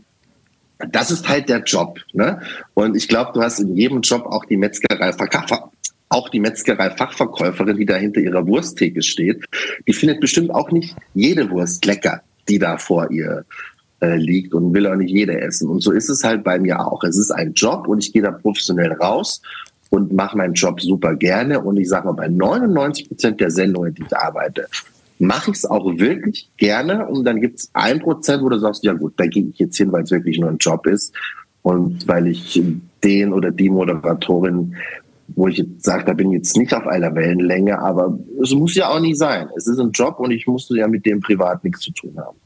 das ist halt der Job. Ne? Und ich glaube, du hast in jedem Job auch die Metzgerei verkauft auch die Metzgerei-Fachverkäuferin, die da hinter ihrer Wursttheke steht, die findet bestimmt auch nicht jede Wurst lecker, die da vor ihr äh, liegt und will auch nicht jede essen. Und so ist es halt bei mir auch. Es ist ein Job und ich gehe da professionell raus und mache meinen Job super gerne. Und ich sage mal, bei 99 Prozent der Sendungen, die ich arbeite, mache ich es auch wirklich gerne. Und dann gibt es ein Prozent, wo du sagst, ja gut, da gehe ich jetzt hin, weil es wirklich nur ein Job ist. Und weil ich den oder die Moderatorin wo ich jetzt sage, da bin ich jetzt nicht auf einer Wellenlänge, aber es muss ja auch nicht sein. Es ist ein Job und ich musste ja mit dem privat nichts zu tun haben.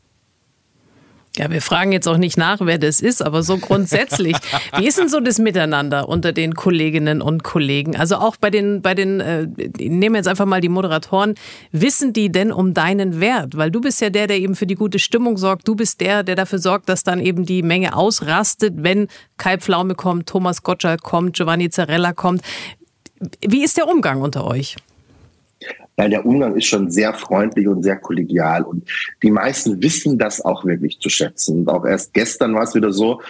Ja, wir fragen jetzt auch nicht nach, wer das ist, aber so grundsätzlich. Wie ist denn so das Miteinander unter den Kolleginnen und Kollegen? Also auch bei den, bei den, äh, nehmen wir jetzt einfach mal die Moderatoren. Wissen die denn um deinen Wert? Weil du bist ja der, der eben für die gute Stimmung sorgt. Du bist der, der dafür sorgt, dass dann eben die Menge ausrastet, wenn Kai Pflaume kommt, Thomas Gottschalk kommt, Giovanni Zarella kommt. Wie ist der Umgang unter euch? Weil der Umgang ist schon sehr freundlich und sehr kollegial und die meisten wissen das auch wirklich zu schätzen. Und auch erst gestern war es wieder so,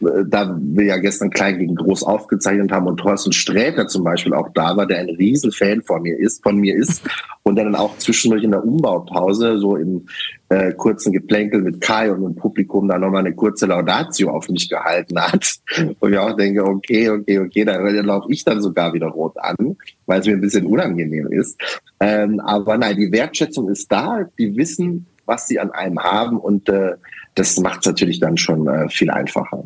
äh, da wir ja gestern klein gegen groß aufgezeichnet haben und Thorsten Sträter zum Beispiel auch da war, der ein Riesenfan von mir ist, von mir ist und der dann auch zwischendurch in der Umbaupause so im äh, kurzen Geplänkel mit Kai und dem Publikum da nochmal eine kurze Laudatio auf mich gehalten hat. Und ich auch denke, okay, okay, okay, da, da laufe ich dann sogar wieder rot an, weil es mir ein bisschen unangenehm ist. Ähm, aber nein, die Wertschätzung ist da, die wissen, was sie an einem haben und äh, das macht es natürlich dann schon äh, viel einfacher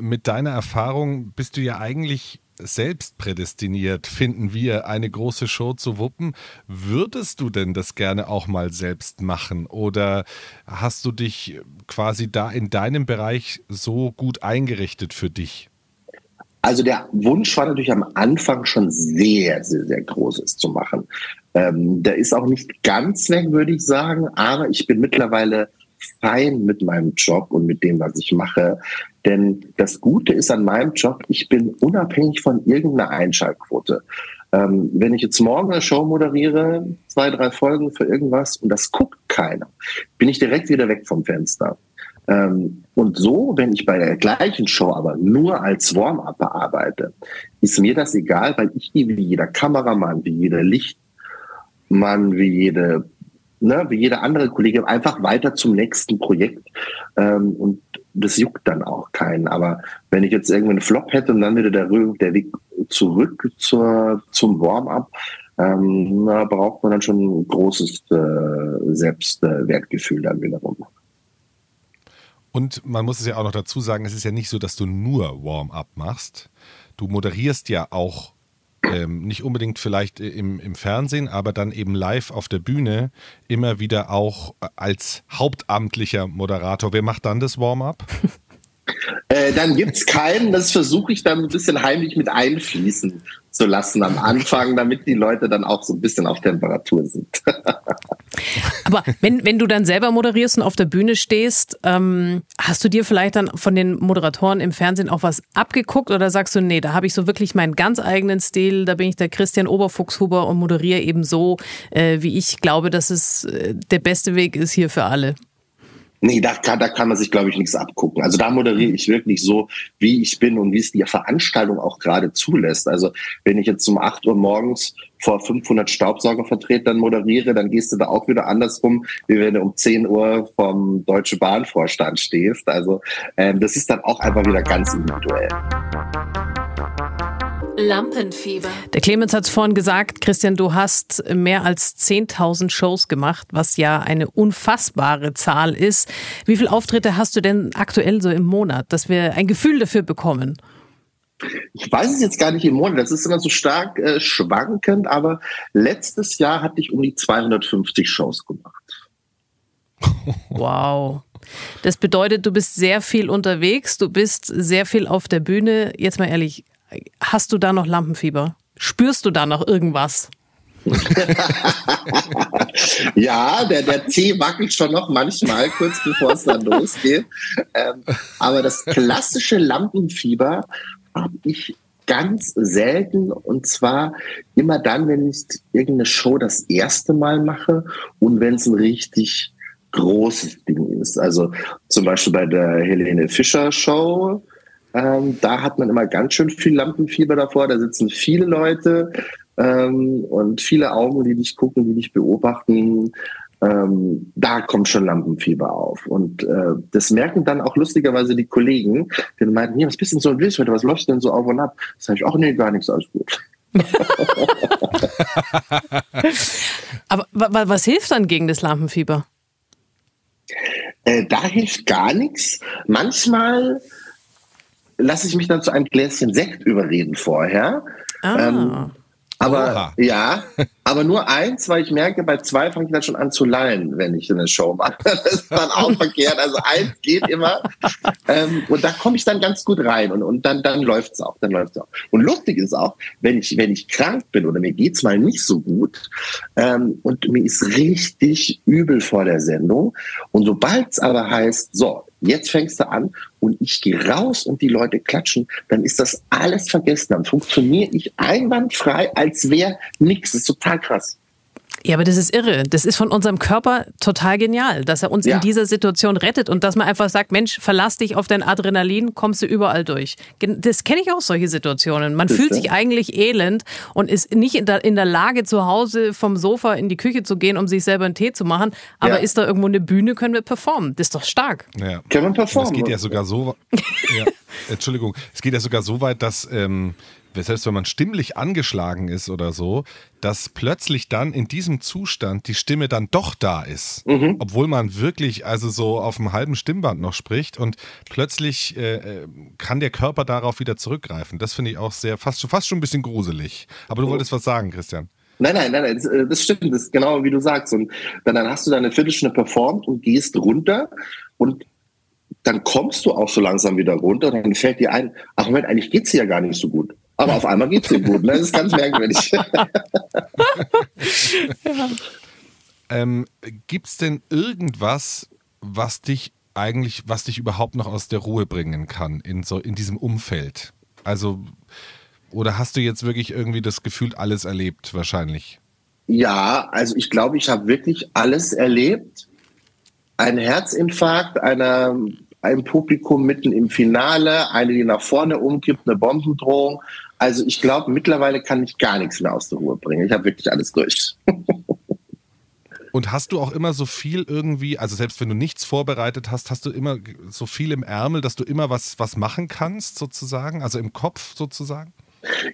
mit deiner Erfahrung bist du ja eigentlich selbst prädestiniert, finden wir, eine große Show zu wuppen. Würdest du denn das gerne auch mal selbst machen oder hast du dich quasi da in deinem Bereich so gut eingerichtet für dich? Also der Wunsch war natürlich am Anfang schon sehr, sehr, sehr groß, es zu machen. Ähm, der ist auch nicht ganz weg, würde ich sagen, aber ich bin mittlerweile fein mit meinem Job und mit dem, was ich mache. Denn das Gute ist an meinem Job, ich bin unabhängig von irgendeiner Einschaltquote. Ähm, wenn ich jetzt morgen eine Show moderiere, zwei, drei Folgen für irgendwas und das guckt keiner, bin ich direkt wieder weg vom Fenster. Ähm, und so, wenn ich bei der gleichen Show aber nur als Warm-up arbeite, ist mir das egal, weil ich wie jeder Kameramann, wie jeder Lichtmann, wie jede ne, wie jeder andere Kollege einfach weiter zum nächsten Projekt. Ähm, und das juckt dann auch keinen. Aber wenn ich jetzt irgendwie einen Flop hätte und dann wieder der, der Weg zurück zur, zum Warm-up, ähm, da braucht man dann schon ein großes äh, Selbstwertgefühl dann wiederum. Und man muss es ja auch noch dazu sagen, es ist ja nicht so, dass du nur Warm-up machst. Du moderierst ja auch ähm, nicht unbedingt vielleicht im, im Fernsehen, aber dann eben live auf der Bühne immer wieder auch als hauptamtlicher Moderator. Wer macht dann das Warm-up? Äh, dann gibt es keinen, das versuche ich dann ein bisschen heimlich mit einfließen zu lassen am Anfang, damit die Leute dann auch so ein bisschen auf Temperatur sind. Aber wenn, wenn du dann selber moderierst und auf der Bühne stehst, ähm, hast du dir vielleicht dann von den Moderatoren im Fernsehen auch was abgeguckt oder sagst du, nee, da habe ich so wirklich meinen ganz eigenen Stil, da bin ich der Christian Oberfuchshuber und moderiere eben so, äh, wie ich glaube, dass es äh, der beste Weg ist hier für alle? Nee, da kann, da kann man sich, glaube ich, nichts abgucken. Also da moderiere ich wirklich so, wie ich bin und wie es die Veranstaltung auch gerade zulässt. Also wenn ich jetzt um 8 Uhr morgens vor 500 Staubsaugervertretern moderiere, dann gehst du da auch wieder andersrum, wie wenn du um 10 Uhr vom Deutsche Bahnvorstand stehst. Also ähm, das ist dann auch einfach wieder ganz individuell. Lampenfieber. Der Clemens hat es vorhin gesagt, Christian, du hast mehr als 10.000 Shows gemacht, was ja eine unfassbare Zahl ist. Wie viele Auftritte hast du denn aktuell so im Monat, dass wir ein Gefühl dafür bekommen? Ich weiß es jetzt gar nicht im Monat, das ist immer so stark äh, schwankend, aber letztes Jahr hatte ich um die 250 Shows gemacht. Wow. Das bedeutet, du bist sehr viel unterwegs, du bist sehr viel auf der Bühne. Jetzt mal ehrlich, Hast du da noch Lampenfieber? Spürst du da noch irgendwas? ja, der, der Tee wackelt schon noch manchmal, kurz bevor es dann losgeht. Ähm, aber das klassische Lampenfieber habe ich ganz selten und zwar immer dann, wenn ich irgendeine Show das erste Mal mache und wenn es ein richtig großes Ding ist. Also zum Beispiel bei der Helene Fischer Show ähm, da hat man immer ganz schön viel Lampenfieber davor. Da sitzen viele Leute ähm, und viele Augen, die dich gucken, die dich beobachten. Ähm, da kommt schon Lampenfieber auf. Und äh, das merken dann auch lustigerweise die Kollegen, die meinten, ja, was bist denn so wild heute? Was läuft denn so auf und ab? Sag ich, auch nee, gar nichts, alles gut. Aber was hilft dann gegen das Lampenfieber? Äh, da hilft gar nichts. Manchmal lasse ich mich dann zu einem Gläschen Sekt überreden vorher. Ah. Ähm, aber Oha. ja, aber nur eins, weil ich merke, bei zwei fange ich dann schon an zu lallen, wenn ich eine Show mache. Das ist dann auch verkehrt. Also eins geht immer. Ähm, und da komme ich dann ganz gut rein und, und dann, dann läuft's auch. Dann läuft's auch. Und lustig ist auch, wenn ich, wenn ich krank bin oder mir geht's mal nicht so gut ähm, und mir ist richtig übel vor der Sendung. Und sobald's aber heißt, so, jetzt fängst du an und ich gehe raus und die Leute klatschen, dann ist das alles vergessen. Dann funktioniere ich einwandfrei, als wäre nichts. Das ist total krass. Ja, aber das ist irre. Das ist von unserem Körper total genial, dass er uns Ja. in dieser Situation rettet und dass man einfach sagt, Mensch, verlass dich auf dein Adrenalin, kommst du überall durch. Das kenne ich auch, solche Situationen. Man Siehste? fühlt sich eigentlich elend und ist nicht in der, in der Lage, zu Hause vom Sofa in die Küche zu gehen, um sich selber einen Tee zu machen. Aber Ja. ist da irgendwo eine Bühne, können wir performen. Das ist doch stark. Ja. Können wir performen. Es geht ja sogar so, ja, Entschuldigung, es geht ja sogar so weit, dass ähm, selbst wenn man stimmlich angeschlagen ist oder so, dass plötzlich dann in diesem Zustand die Stimme dann doch da ist, Mhm. obwohl man wirklich also so auf einem halben Stimmband noch spricht und plötzlich äh, äh, kann der Körper darauf wieder zurückgreifen. Das finde ich auch sehr fast schon fast schon ein bisschen gruselig. Aber du wolltest was sagen, Christian? Nein, nein, nein, nein, das, äh, das stimmt, das ist genau wie du sagst. Und dann, dann hast du da eine Viertelstunde performt und gehst runter und dann kommst du auch so langsam wieder runter und dann fällt dir ein, ach Moment, eigentlich geht's dir ja gar nicht so gut. Aber auf einmal geht's dir gut. Ne? Das ist ganz merkwürdig. Ähm, Gibt es denn irgendwas, was dich eigentlich, was dich überhaupt noch aus der Ruhe bringen kann in so in diesem Umfeld? Also oder hast du jetzt wirklich irgendwie das Gefühl, alles erlebt wahrscheinlich? Ja, also ich glaube, ich habe wirklich alles erlebt. Ein Herzinfarkt, einer, ein Publikum mitten im Finale, eine, die nach vorne umkippt, eine Bombendrohung. Also ich glaube, mittlerweile kann ich gar nichts mehr aus der Ruhe bringen. Ich habe wirklich alles durch. Und hast du auch immer so viel irgendwie, also selbst wenn du nichts vorbereitet hast, hast du immer so viel im Ärmel, dass du immer was, was machen kannst, sozusagen? Also im Kopf sozusagen?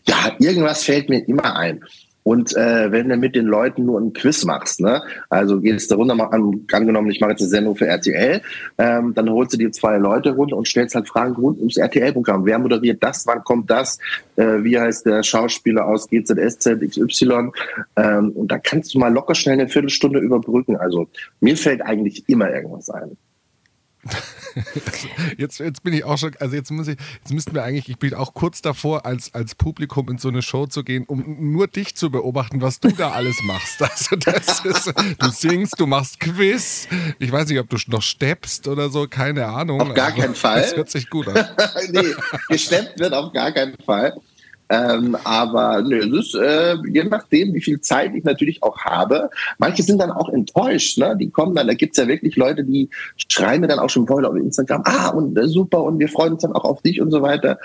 Ja, irgendwas fällt mir immer ein. Und äh, wenn du mit den Leuten nur ein Quiz machst, ne, also gehst du runter, an, angenommen, ich mache jetzt eine Sendung für RTL, ähm, dann holst du dir zwei Leute runter und stellst halt Fragen rund ums RTL-Programm. Wer moderiert das? Wann kommt das? Äh, wie heißt der Schauspieler aus GZSZ XY? Ähm, und da kannst du mal locker schnell eine Viertelstunde überbrücken. Also mir fällt eigentlich immer irgendwas ein. Jetzt, jetzt bin ich auch schon, also jetzt muss ich, jetzt müssten wir eigentlich, ich bin auch kurz davor, als, als Publikum in so eine Show zu gehen, um nur dich zu beobachten, was du da alles machst. Also das ist, du singst, du machst Quiz. Ich weiß nicht, ob du noch steppst oder so, keine Ahnung. Auf gar Also, keinen Fall. Das hört sich gut an. nee, geschleppt wird auf gar keinen Fall. Ähm, aber nö, es ist, äh, je nachdem, wie viel Zeit ich natürlich auch habe. Manche sind dann auch enttäuscht. Ne? Die kommen dann, da gibt's ja wirklich Leute, die schreiben mir dann auch schon vorher auf Instagram, ah, und äh, super, und wir freuen uns dann auch auf dich und so weiter.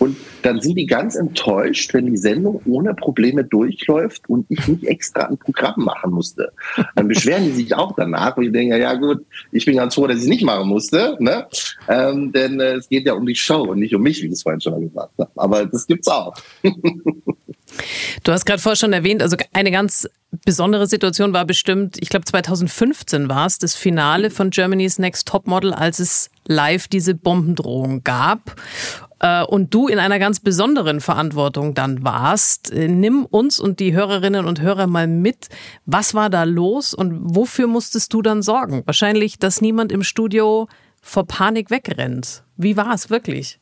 Und dann sind die ganz enttäuscht, wenn die Sendung ohne Probleme durchläuft und ich nicht extra ein Programm machen musste. Dann beschweren die sich auch danach, wo ich denke, ja gut, ich bin ganz froh, dass ich es nicht machen musste, ne? ähm, denn äh, es geht ja um die Show und nicht um mich, wie ich es vorhin schon mal gesagt habe. Aber das gibt's auch. Du hast gerade vorher schon erwähnt, also eine ganz besondere Situation war bestimmt, ich glaube 2015 war es, das Finale von Germany's Next Topmodel, als es live diese Bombendrohung gab und du in einer ganz besonderen Verantwortung dann warst. Äh, Nimm uns und die Hörerinnen und Hörer mal mit. Was war da los und wofür musstest du dann sorgen? Wahrscheinlich, dass niemand im Studio vor Panik wegrennt. Wie war es wirklich?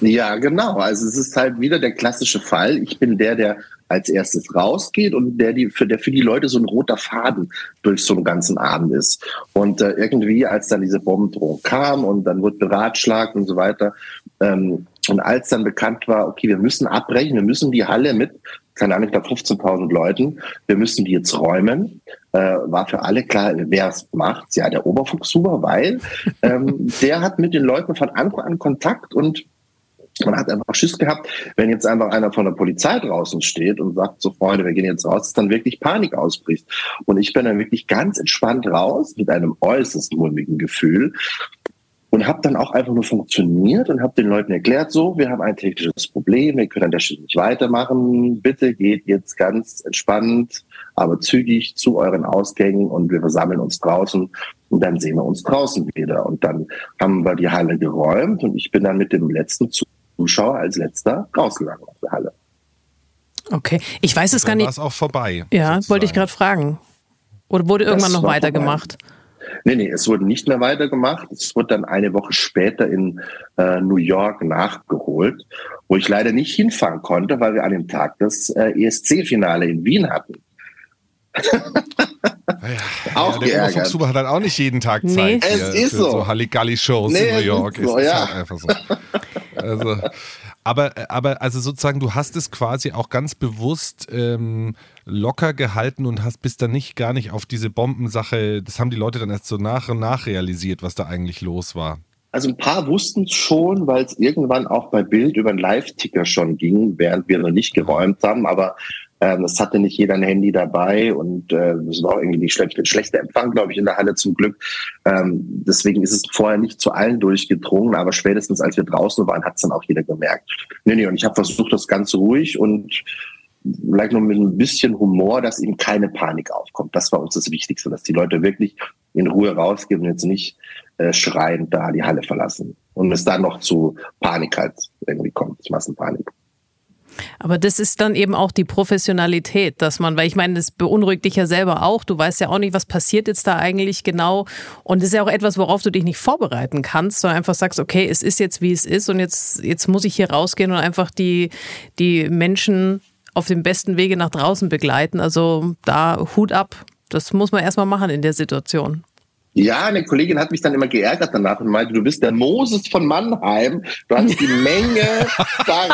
Ja, genau. Also es ist halt wieder der klassische Fall. Ich bin der, der als erstes rausgeht und der, die, für, der für die Leute so ein roter Faden durch so einen ganzen Abend ist. Und äh, irgendwie, als dann diese Bombendrohung kam und dann wurde beratschlagt und so weiter, ähm, und als dann bekannt war, okay, wir müssen abbrechen, wir müssen die Halle mit, keine Ahnung, ich glaube 15.000 Leuten, wir müssen die jetzt räumen, äh, war für alle klar, wer es macht. Ja, der Oberfuchshuber, weil ähm, der hat mit den Leuten von Anfang an Kontakt und man hat einfach Schiss gehabt, wenn jetzt einfach einer von der Polizei draußen steht und sagt, so Freunde, wir gehen jetzt raus, dass dann wirklich Panik ausbricht. Und ich bin dann wirklich ganz entspannt raus mit einem äußerst mulmigen Gefühl und habe dann auch einfach nur funktioniert und habe den Leuten erklärt, so, wir haben ein technisches Problem, wir können an der Stelle nicht weitermachen, bitte geht jetzt ganz entspannt, aber zügig zu euren Ausgängen und wir versammeln uns draußen und dann sehen wir uns draußen wieder. Und dann haben wir die Halle geräumt und ich bin dann mit dem letzten Zuschauer als letzter rausgegangen aus der Halle. Okay, ich weiß es gar Dann nicht. war es auch vorbei. Ja, sozusagen. wollte ich gerade fragen. Oder wurde irgendwann Das noch weitergemacht? Nee, nee, es wurde nicht mehr weitergemacht. Es wurde dann eine Woche später in äh, New York nachgeholt, wo ich leider nicht hinfahren konnte, weil wir an dem Tag das äh, ESC-Finale in Wien hatten. Ja, Auch ja, der geärgert. Oberfuchshuber hat halt auch nicht jeden Tag Nee. Zeit Es hier ist für so. so Halligalli-Shows Nee, in New es York. ist so, ist ja. halt einfach so. Also, Aber, aber also sozusagen, du hast es quasi auch ganz bewusst ähm, locker gehalten und hast bist dann nicht gar nicht auf diese Bombensache, das haben die Leute dann erst so nach und nach realisiert, was da eigentlich los war. Also ein paar wussten es schon, weil es irgendwann auch bei Bild über einen Live-Ticker schon ging, während wir noch nicht geräumt haben. Aber ähm, es hatte nicht jeder ein Handy dabei und äh, es war auch irgendwie nicht schlecht, schlechter Empfang, glaube ich, in der Halle zum Glück. Ähm, deswegen ist es vorher nicht zu allen durchgedrungen, aber spätestens als wir draußen waren, hat es dann auch jeder gemerkt. Nee, nee, und ich habe versucht, das Ganze ruhig und vielleicht noch mit ein bisschen Humor, dass eben keine Panik aufkommt. Das war uns das Wichtigste, dass die Leute wirklich in Ruhe rausgehen und jetzt nicht äh, schreiend da die Halle verlassen. Und es dann noch zu Panik halt irgendwie kommt, Massenpanik. Aber das ist dann eben auch die Professionalität, dass man, weil ich meine, das beunruhigt dich ja selber auch. Du weißt ja auch nicht, was passiert jetzt da eigentlich genau. Und das ist ja auch etwas, worauf du dich nicht vorbereiten kannst, sondern einfach sagst, okay, es ist jetzt, wie es ist und jetzt, jetzt muss ich hier rausgehen und einfach die, die Menschen auf dem besten Wege nach draußen begleiten. Also da Hut ab. Das muss man erstmal machen in der Situation. Ja, eine Kollegin hat mich dann immer geärgert danach und meinte, du bist der Moses von Mannheim. Du hast die Menge da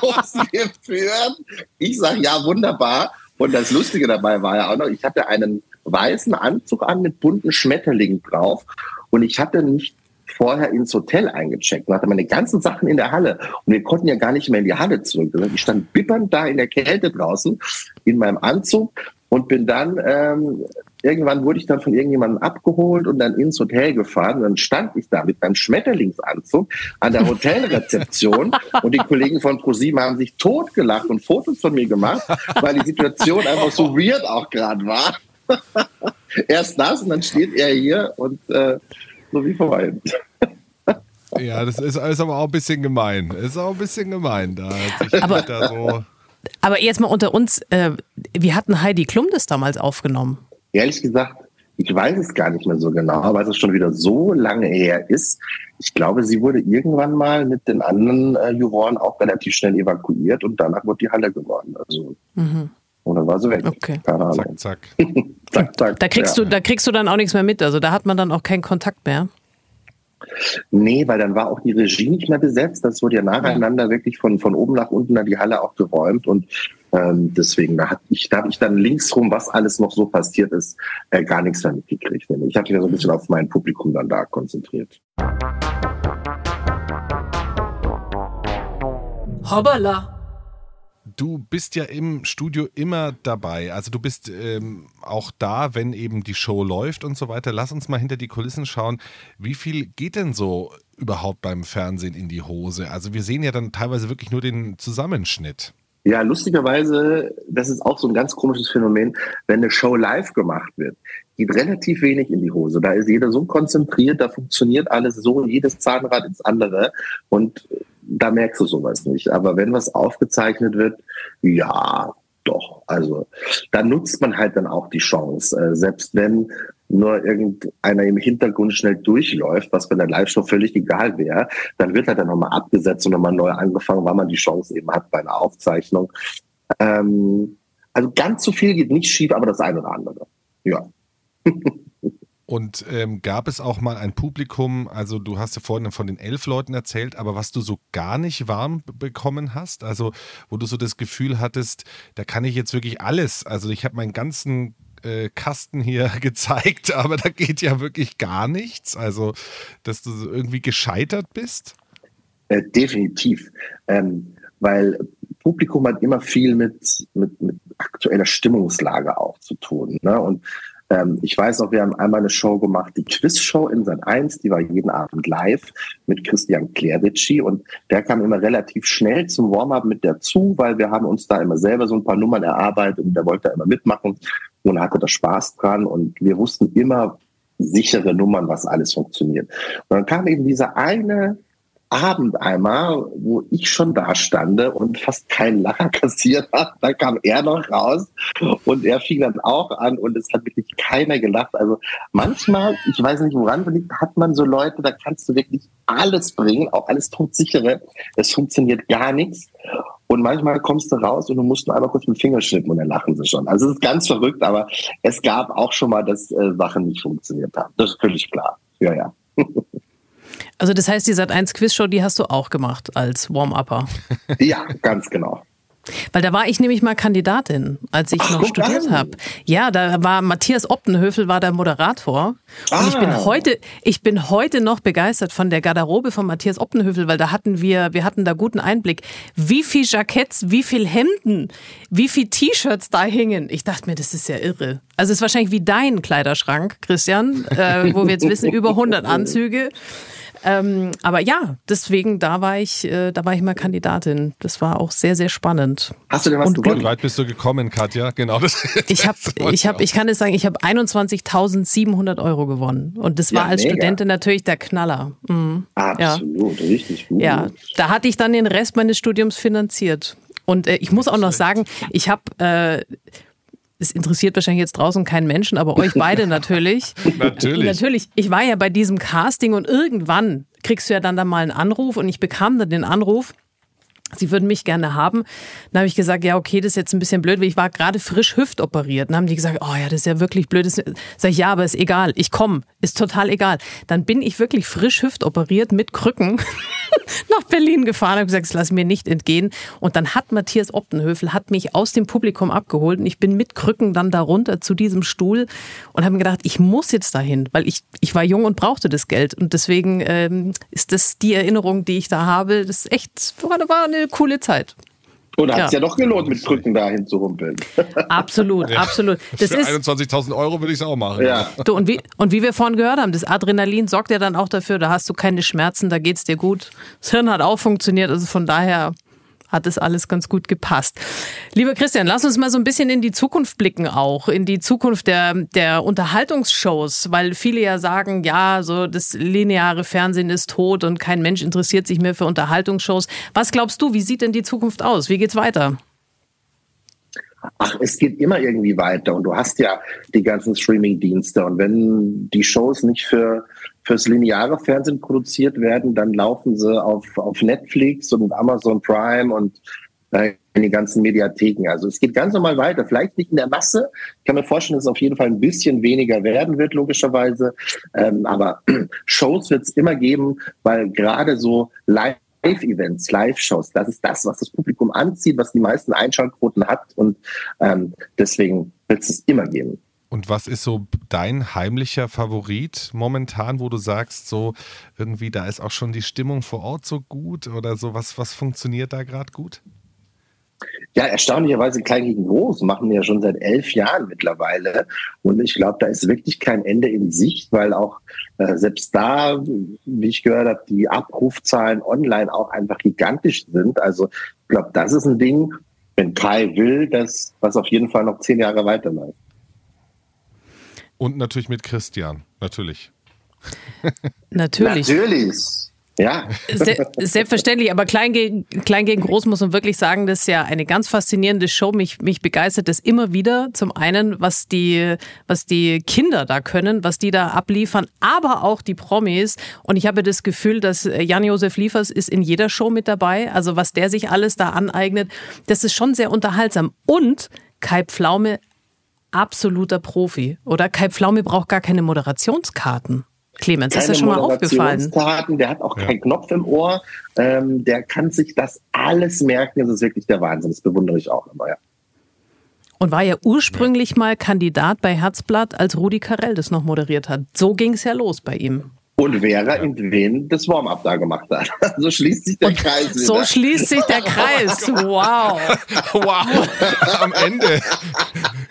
rausgeführt. Ich sage, ja, wunderbar. Und das Lustige dabei war ja auch noch, ich hatte einen weißen Anzug an mit bunten Schmetterlingen drauf und ich hatte nicht vorher ins Hotel eingecheckt und hatte meine ganzen Sachen in der Halle. Und wir konnten ja gar nicht mehr in die Halle zurück. Ich stand bippernd da in der Kälte draußen in meinem Anzug und bin dann, ähm, irgendwann wurde ich dann von irgendjemandem abgeholt und dann ins Hotel gefahren. Und dann stand ich da mit meinem Schmetterlingsanzug an der Hotelrezeption und die Kollegen von ProSieben haben sich totgelacht und Fotos von mir gemacht, weil die Situation einfach so weird auch gerade war. Erst das und dann steht er hier und äh, so wie vorhin. Ja, das ist, ist aber auch ein bisschen gemein. Ist auch ein bisschen gemein. Da aber, da so aber jetzt mal unter uns, äh, wie hatten Heidi Klum das damals aufgenommen? Ehrlich gesagt, ich weiß es gar nicht mehr so genau, weil es schon wieder so lange her ist. Ich glaube, sie wurde irgendwann mal mit den anderen äh, Juroren auch relativ schnell evakuiert und danach wurde die Halle geworden. Also mhm. und dann war sie weg. Okay. Keine Ahnung. Zack, zack. zack, zack. Da kriegst ja. du, da kriegst du dann auch nichts mehr mit. Also da hat man dann auch keinen Kontakt mehr. Nee, weil dann war auch die Regie nicht mehr besetzt. Das wurde ja nacheinander wirklich von, von oben nach unten da die Halle auch geräumt und ähm, deswegen, da, hat ich, da habe ich dann linksrum, was alles noch so passiert ist, äh, gar nichts mehr mitgekriegt. Ich habe mich so ein bisschen auf mein Publikum dann da konzentriert. Hoppala. Du bist ja im Studio immer dabei. Also du bist ähm, auch da, wenn eben die Show läuft und so weiter. Lass uns mal hinter die Kulissen schauen. Wie viel geht denn so überhaupt beim Fernsehen in die Hose? Also wir sehen ja dann teilweise wirklich nur den Zusammenschnitt. Ja, lustigerweise, das ist auch so ein ganz komisches Phänomen, wenn eine Show live gemacht wird, geht relativ wenig in die Hose. Da ist jeder so konzentriert, da funktioniert alles so, jedes Zahnrad ins andere und da merkst du sowas nicht. Aber wenn was aufgezeichnet wird, ja, doch. Also da nutzt man halt dann auch die Chance. Äh, selbst wenn nur irgendeiner im Hintergrund schnell durchläuft, was bei der Live-Show völlig egal wäre, dann wird er dann nochmal abgesetzt und nochmal neu angefangen, weil man die Chance eben hat bei einer Aufzeichnung. Ähm, also ganz so viel geht nicht schief, aber das eine oder andere. Ja. Und ähm, gab es auch mal ein Publikum, also du hast ja vorhin von den elf Leuten erzählt, aber was du so gar nicht warm bekommen hast, also wo du so das Gefühl hattest, da kann ich jetzt wirklich alles, also ich habe meinen ganzen äh, Kasten hier gezeigt, aber da geht ja wirklich gar nichts, also dass du so irgendwie gescheitert bist? Äh, definitiv, ähm, weil Publikum hat immer viel mit, mit, mit aktueller Stimmungslage auch zu tun. Ne? Und ähm, ich weiß noch, wir haben einmal eine Show gemacht, die Quizshow in Sat 1, die war jeden Abend live mit Christian Clerici und der kam immer relativ schnell zum Warm-up mit dazu, weil wir haben uns da immer selber so ein paar Nummern erarbeitet und der wollte da immer mitmachen und hatte da Spaß dran und wir wussten immer sichere Nummern, was alles funktioniert. Und dann kam eben dieser eine Abend einmal, wo ich schon da stande und fast keinen Lacher kassiert hat, da kam er noch raus und er fing dann auch an und es hat wirklich keiner gelacht. Also manchmal, ich weiß nicht, woran liegt, hat man so Leute, da kannst du wirklich alles bringen, auch alles todsichere. Es funktioniert gar nichts. Und manchmal kommst du raus und du musst nur einmal kurz mit dem Finger schnippen und dann lachen sie schon. Also es ist ganz verrückt, aber es gab auch schon mal, dass äh, Sachen nicht funktioniert haben. Das ist völlig klar. Ja, ja. Also das heißt, die Sat1 Quizshow, die hast du auch gemacht als Warm-Upper. Ja, ganz genau. Weil da war ich nämlich mal Kandidatin, als ich Ach, noch studiert habe. Ja, da war Matthias Optenhöfel war der Moderator. Ah. Und ich bin ah. heute, ich bin heute noch begeistert von der Garderobe von Matthias Optenhöfel, weil da hatten wir, wir hatten da guten Einblick, wie viel Jacketts, wie viel Hemden, wie viel T-Shirts da hingen. Ich dachte mir, das ist ja irre. Also es ist wahrscheinlich wie dein Kleiderschrank, Christian, äh, wo wir jetzt wissen, über 100 Anzüge. Ähm, aber ja, deswegen, da war ich, äh, da war ich mal Kandidatin. Das war auch sehr, sehr spannend. Hast du denn was Und gewonnen? Wie weit bist du gekommen, Katja? Genau das. Ich habe, ich habe, ich kann es sagen, ich habe 21.700 Euro gewonnen. Und das war ja, als mega. Studentin natürlich der Knaller. Mhm. Absolut, ja. richtig gut. Ja, da hatte ich dann den Rest meines Studiums finanziert. Und äh, ich muss auch noch sagen, ich habe äh, es interessiert wahrscheinlich jetzt draußen keinen Menschen, aber euch beide natürlich. natürlich. Natürlich. Ich war ja bei diesem Casting und irgendwann kriegst du ja dann da mal einen Anruf und ich bekam dann den Anruf Sie würden mich gerne haben. Dann habe ich gesagt, ja, okay, das ist jetzt ein bisschen blöd, weil ich war gerade frisch hüftoperiert. Dann haben die gesagt, oh ja, das ist ja wirklich blöd. Das sag ich, ja, aber ist egal. Ich komme, ist total egal. Dann bin ich wirklich frisch hüftoperiert mit Krücken nach Berlin gefahren, habe gesagt, das lasse ich mir nicht entgehen. Und dann hat Matthias Optenhöfel hat mich aus dem Publikum abgeholt und ich bin mit Krücken dann da runter zu diesem Stuhl und habe mir gedacht, ich muss jetzt dahin, weil ich, ich war jung und brauchte das Geld. Und deswegen ähm, ist das die Erinnerung, die ich da habe. Das ist echt, war, war eine coole Zeit. Oder hat es ja. ja doch gelohnt, mit Krücken dahin zu rumpeln. Absolut, ja. absolut. Das Für 21.000 Euro würde ich es auch machen. Ja. Du, und, wie, und wie wir vorhin gehört haben, das Adrenalin sorgt ja dann auch dafür, da hast du keine Schmerzen, da geht es dir gut. Das Hirn hat auch funktioniert, also von daher hat es alles ganz gut gepasst. Lieber Christian, lass uns mal so ein bisschen in die Zukunft blicken auch, in die Zukunft der, der Unterhaltungsshows, weil viele ja sagen, ja, so das lineare Fernsehen ist tot und kein Mensch interessiert sich mehr für Unterhaltungsshows. Was glaubst du, wie sieht denn die Zukunft aus? Wie geht's weiter? Ach, es geht immer irgendwie weiter und du hast ja die ganzen Streaming-Dienste und wenn die Shows nicht für fürs lineare Fernsehen produziert werden, dann laufen sie auf, auf Netflix und Amazon Prime und äh, in die ganzen Mediatheken. Also es geht ganz normal weiter. Vielleicht nicht in der Masse. Ich kann mir vorstellen, dass es auf jeden Fall ein bisschen weniger werden wird, logischerweise. Ähm, aber Shows wird es immer geben, weil gerade so live Live-Events, Live-Shows, das ist das, was das Publikum anzieht, was die meisten Einschaltquoten hat und ähm, deswegen wird es immer geben. Und was ist so dein heimlicher Favorit momentan, wo du sagst, so irgendwie, da ist auch schon die Stimmung vor Ort so gut oder so, was, was funktioniert da gerade gut? Ja, erstaunlicherweise klein gegen groß machen wir ja schon seit elf Jahren mittlerweile. Und ich glaube, da ist wirklich kein Ende in Sicht, weil auch äh, selbst da, wie ich gehört habe, die Abrufzahlen online auch einfach gigantisch sind. Also ich glaube, das ist ein Ding, wenn Kai will, das, was auf jeden Fall noch zehn Jahre weiterläuft. Und natürlich mit Christian, natürlich. natürlich. Natürlich. Ja. Se selbstverständlich, aber klein gegen, klein gegen groß muss man wirklich sagen, das ist ja eine ganz faszinierende Show. Mich, mich begeistert das immer wieder. Zum einen, was die, was die Kinder da können, was die da abliefern, aber auch die Promis. Und ich habe das Gefühl, dass Jan-Josef Liefers ist in jeder Show mit dabei. Also was der sich alles da aneignet, das ist schon sehr unterhaltsam. Und Kai Pflaume absoluter Profi, oder? Kai Pflaume braucht gar keine Moderationskarten. Clemens, ist das schon mal aufgefallen? Der hat auch ja. keinen Knopf im Ohr. Ähm, der kann sich das alles merken. Das ist wirklich der Wahnsinn. Das bewundere ich auch immer, ja. Und war ja ursprünglich ja. mal Kandidat bei Herzblatt, als Rudi Carell das noch moderiert hat. So ging es ja los bei ihm. Und Vera in Wien das Warm-up da gemacht hat. So schließt sich der und Kreis. Wieder. So schließt sich der Kreis. Wow. Wow. Am Ende.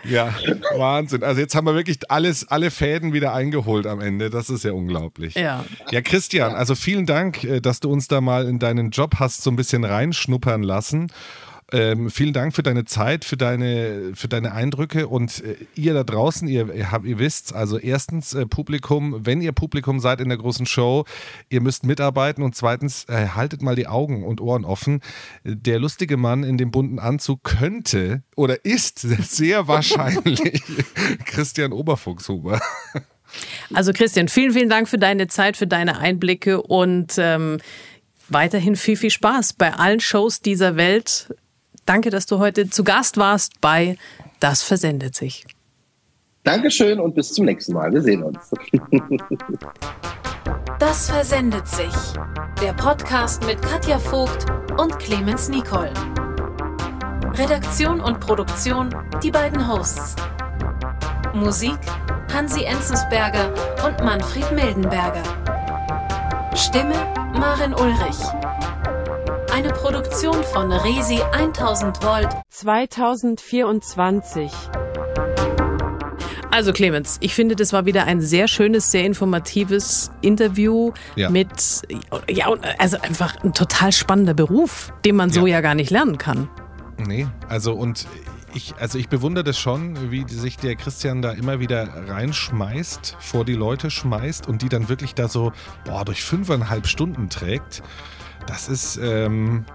Ja, Wahnsinn. Also jetzt haben wir wirklich alles, alle Fäden wieder eingeholt am Ende. Das ist ja unglaublich. Ja. Ja, Christian, also vielen Dank, äh, dass du uns da mal in deinen Job hast so ein bisschen reinschnuppern lassen. Ähm, vielen Dank für deine Zeit, für deine, für deine Eindrücke und äh, ihr da draußen, ihr, ihr, habt, ihr wisst, also erstens äh, Publikum, wenn ihr Publikum seid in der großen Show, ihr müsst mitarbeiten und zweitens äh, haltet mal die Augen und Ohren offen. Der lustige Mann in dem bunten Anzug könnte oder ist sehr wahrscheinlich Christian Oberfuchshuber. Also Christian, vielen, vielen Dank für deine Zeit, für deine Einblicke und ähm, weiterhin viel, viel Spaß bei allen Shows dieser Welt. Danke, dass du heute zu Gast warst bei Das versendet sich. Dankeschön und bis zum nächsten Mal. Wir sehen uns. Das versendet sich. Der Podcast mit Katja Vogt und Clemens Nicol. Redaktion und Produktion die beiden Hosts. Musik Hansi Enzensberger und Manfred Mildenberger. Stimme Marin Ulrich. Eine Produktion von Resi 1000 Volt 2024. Also Clemens, ich finde, das war wieder ein sehr schönes, sehr informatives Interview Ja. mit, ja, und also einfach ein total spannender Beruf, den man so Ja. ja gar nicht lernen kann. Nee, also und ich, also ich bewundere das schon, wie sich der Christian da immer wieder reinschmeißt, vor die Leute schmeißt und die dann wirklich da so, boah, durch fünfeinhalb Stunden trägt. Das ist, ähm,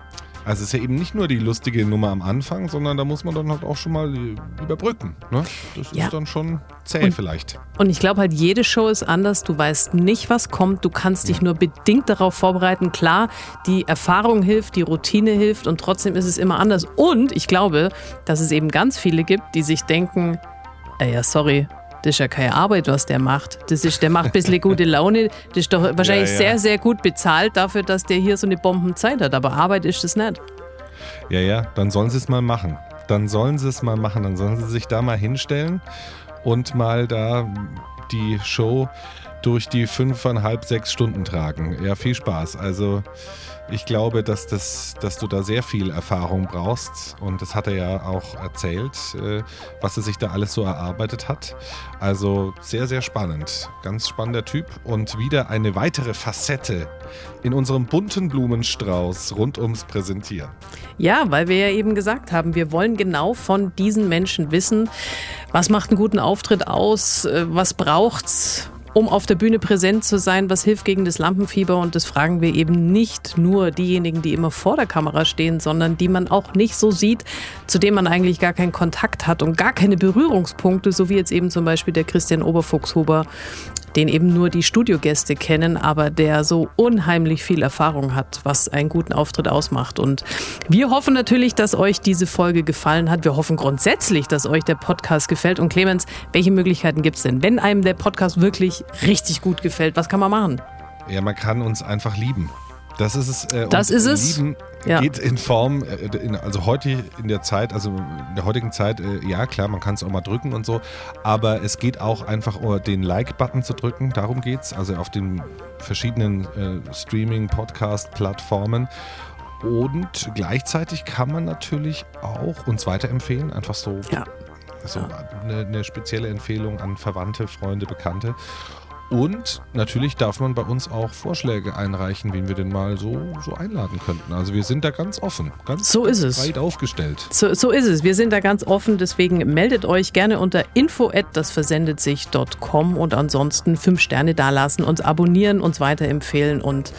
also ist ja eben nicht nur die lustige Nummer am Anfang, sondern da muss man dann halt auch schon mal äh, überbrücken. Ne? Das Ja. ist dann schon zäh Und- vielleicht. Und ich glaube halt, jede Show ist anders. Du weißt nicht, was kommt. Du kannst dich nur bedingt darauf vorbereiten. Klar, die Erfahrung hilft, die Routine hilft und trotzdem ist es immer anders. Und ich glaube, dass es eben ganz viele gibt, die sich denken, äh, ja, sorry. Das ist ja keine Arbeit, was der macht. Das ist, der macht ein bisschen gute Laune. Das ist doch wahrscheinlich Ja, ja. sehr, sehr gut bezahlt dafür, dass der hier so eine Bombenzeit hat. Aber Arbeit ist das nicht. Ja, ja, dann sollen sie es mal machen. Dann sollen sie es mal machen. Dann sollen sie sich da mal hinstellen und mal da die Show durch die fünfeinhalb, sechs Stunden tragen. Ja, viel Spaß. Also ich glaube, dass, das, dass du da sehr viel Erfahrung brauchst und das hat er ja auch erzählt, äh, was er sich da alles so erarbeitet hat. Also sehr, sehr spannend. Ganz spannender Typ und wieder eine weitere Facette in unserem bunten Blumenstrauß rund ums Präsentieren. Ja, weil wir ja eben gesagt haben, wir wollen genau von diesen Menschen wissen, was macht einen guten Auftritt aus, äh, was braucht's, um auf der Bühne präsent zu sein, was hilft gegen das Lampenfieber? Und das fragen wir eben nicht nur diejenigen, die immer vor der Kamera stehen, sondern die man auch nicht so sieht, zu denen man eigentlich gar keinen Kontakt hat und gar keine Berührungspunkte, so wie jetzt eben zum Beispiel der Christian Oberfuchshuber, den eben nur die Studiogäste kennen, aber der so unheimlich viel Erfahrung hat, was einen guten Auftritt ausmacht. Und wir hoffen natürlich, dass euch diese Folge gefallen hat. Wir hoffen grundsätzlich, dass euch der Podcast gefällt. Und Clemens, welche Möglichkeiten gibt es denn, wenn einem der Podcast wirklich richtig gut gefällt? Was kann man machen? Ja, man kann uns einfach lieben. Das ist es. Äh, Das ist es. Lieben Ja. geht in Form, äh, also heute in der Zeit, also in der heutigen Zeit, äh, ja klar, man kann es auch mal drücken und so, aber es geht auch einfach, um den Like-Button zu drücken, darum geht's. Also auf den verschiedenen äh, Streaming-Podcast-Plattformen. Und gleichzeitig kann man natürlich auch uns weiterempfehlen, einfach so Ja. so eine, eine spezielle Empfehlung an Verwandte, Freunde, Bekannte. Und natürlich darf man bei uns auch Vorschläge einreichen, wen wir denn mal so, so einladen könnten. Also wir sind da ganz offen, ganz So ist es. breit aufgestellt. So, so ist es. Wir sind da ganz offen, deswegen meldet euch gerne unter info dasversendetsich.com und ansonsten fünf Sterne dalassen, uns abonnieren, uns weiterempfehlen und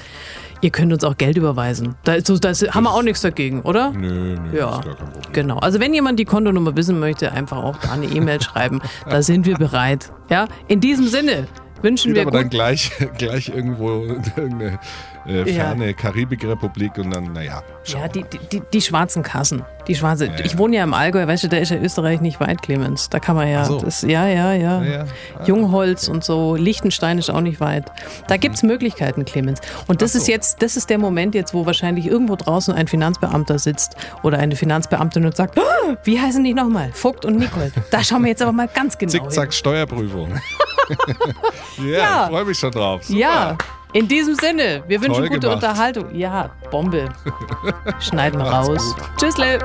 ihr könnt uns auch Geld überweisen. Da, so, das haben wir auch nichts dagegen, oder? Nö, nö, Ja, ist gar kein Problem. genau. Also wenn jemand die Kontonummer wissen möchte, einfach auch da eine E-Mail schreiben. Da sind wir bereit. Ja, in diesem Sinne wünschen Geht wir aber gut. dann gleich, gleich irgendwo in irgendeine äh, Ja. ferne Karibikrepublik und dann, naja. Ja, die, die, die, schwarzen Kassen. Die schwarze. Ja, Ich ja. wohne ja im Allgäu, weißt du, da ist ja Österreich nicht weit, Clemens. Da kann man ja. So. Das, ja, ja, ja. Ja, ja. Jungholz und so. Liechtenstein ist auch nicht weit. Da gibt's Möglichkeiten, Clemens. Und das so. ist jetzt, das ist der Moment jetzt, wo wahrscheinlich irgendwo draußen ein Finanzbeamter sitzt oder eine Finanzbeamtin und sagt, "Ah, wie heißen die nochmal? Vogt und Nicole. Da schauen wir jetzt aber mal ganz genau hin. Zickzack Steuerprüfung. ja, Ja. ich freue mich schon drauf. Super. Ja, in diesem Sinne, wir wünschen Toll gute gemacht. Unterhaltung. Ja, Bombe. Schneiden wir raus. Tschüssle.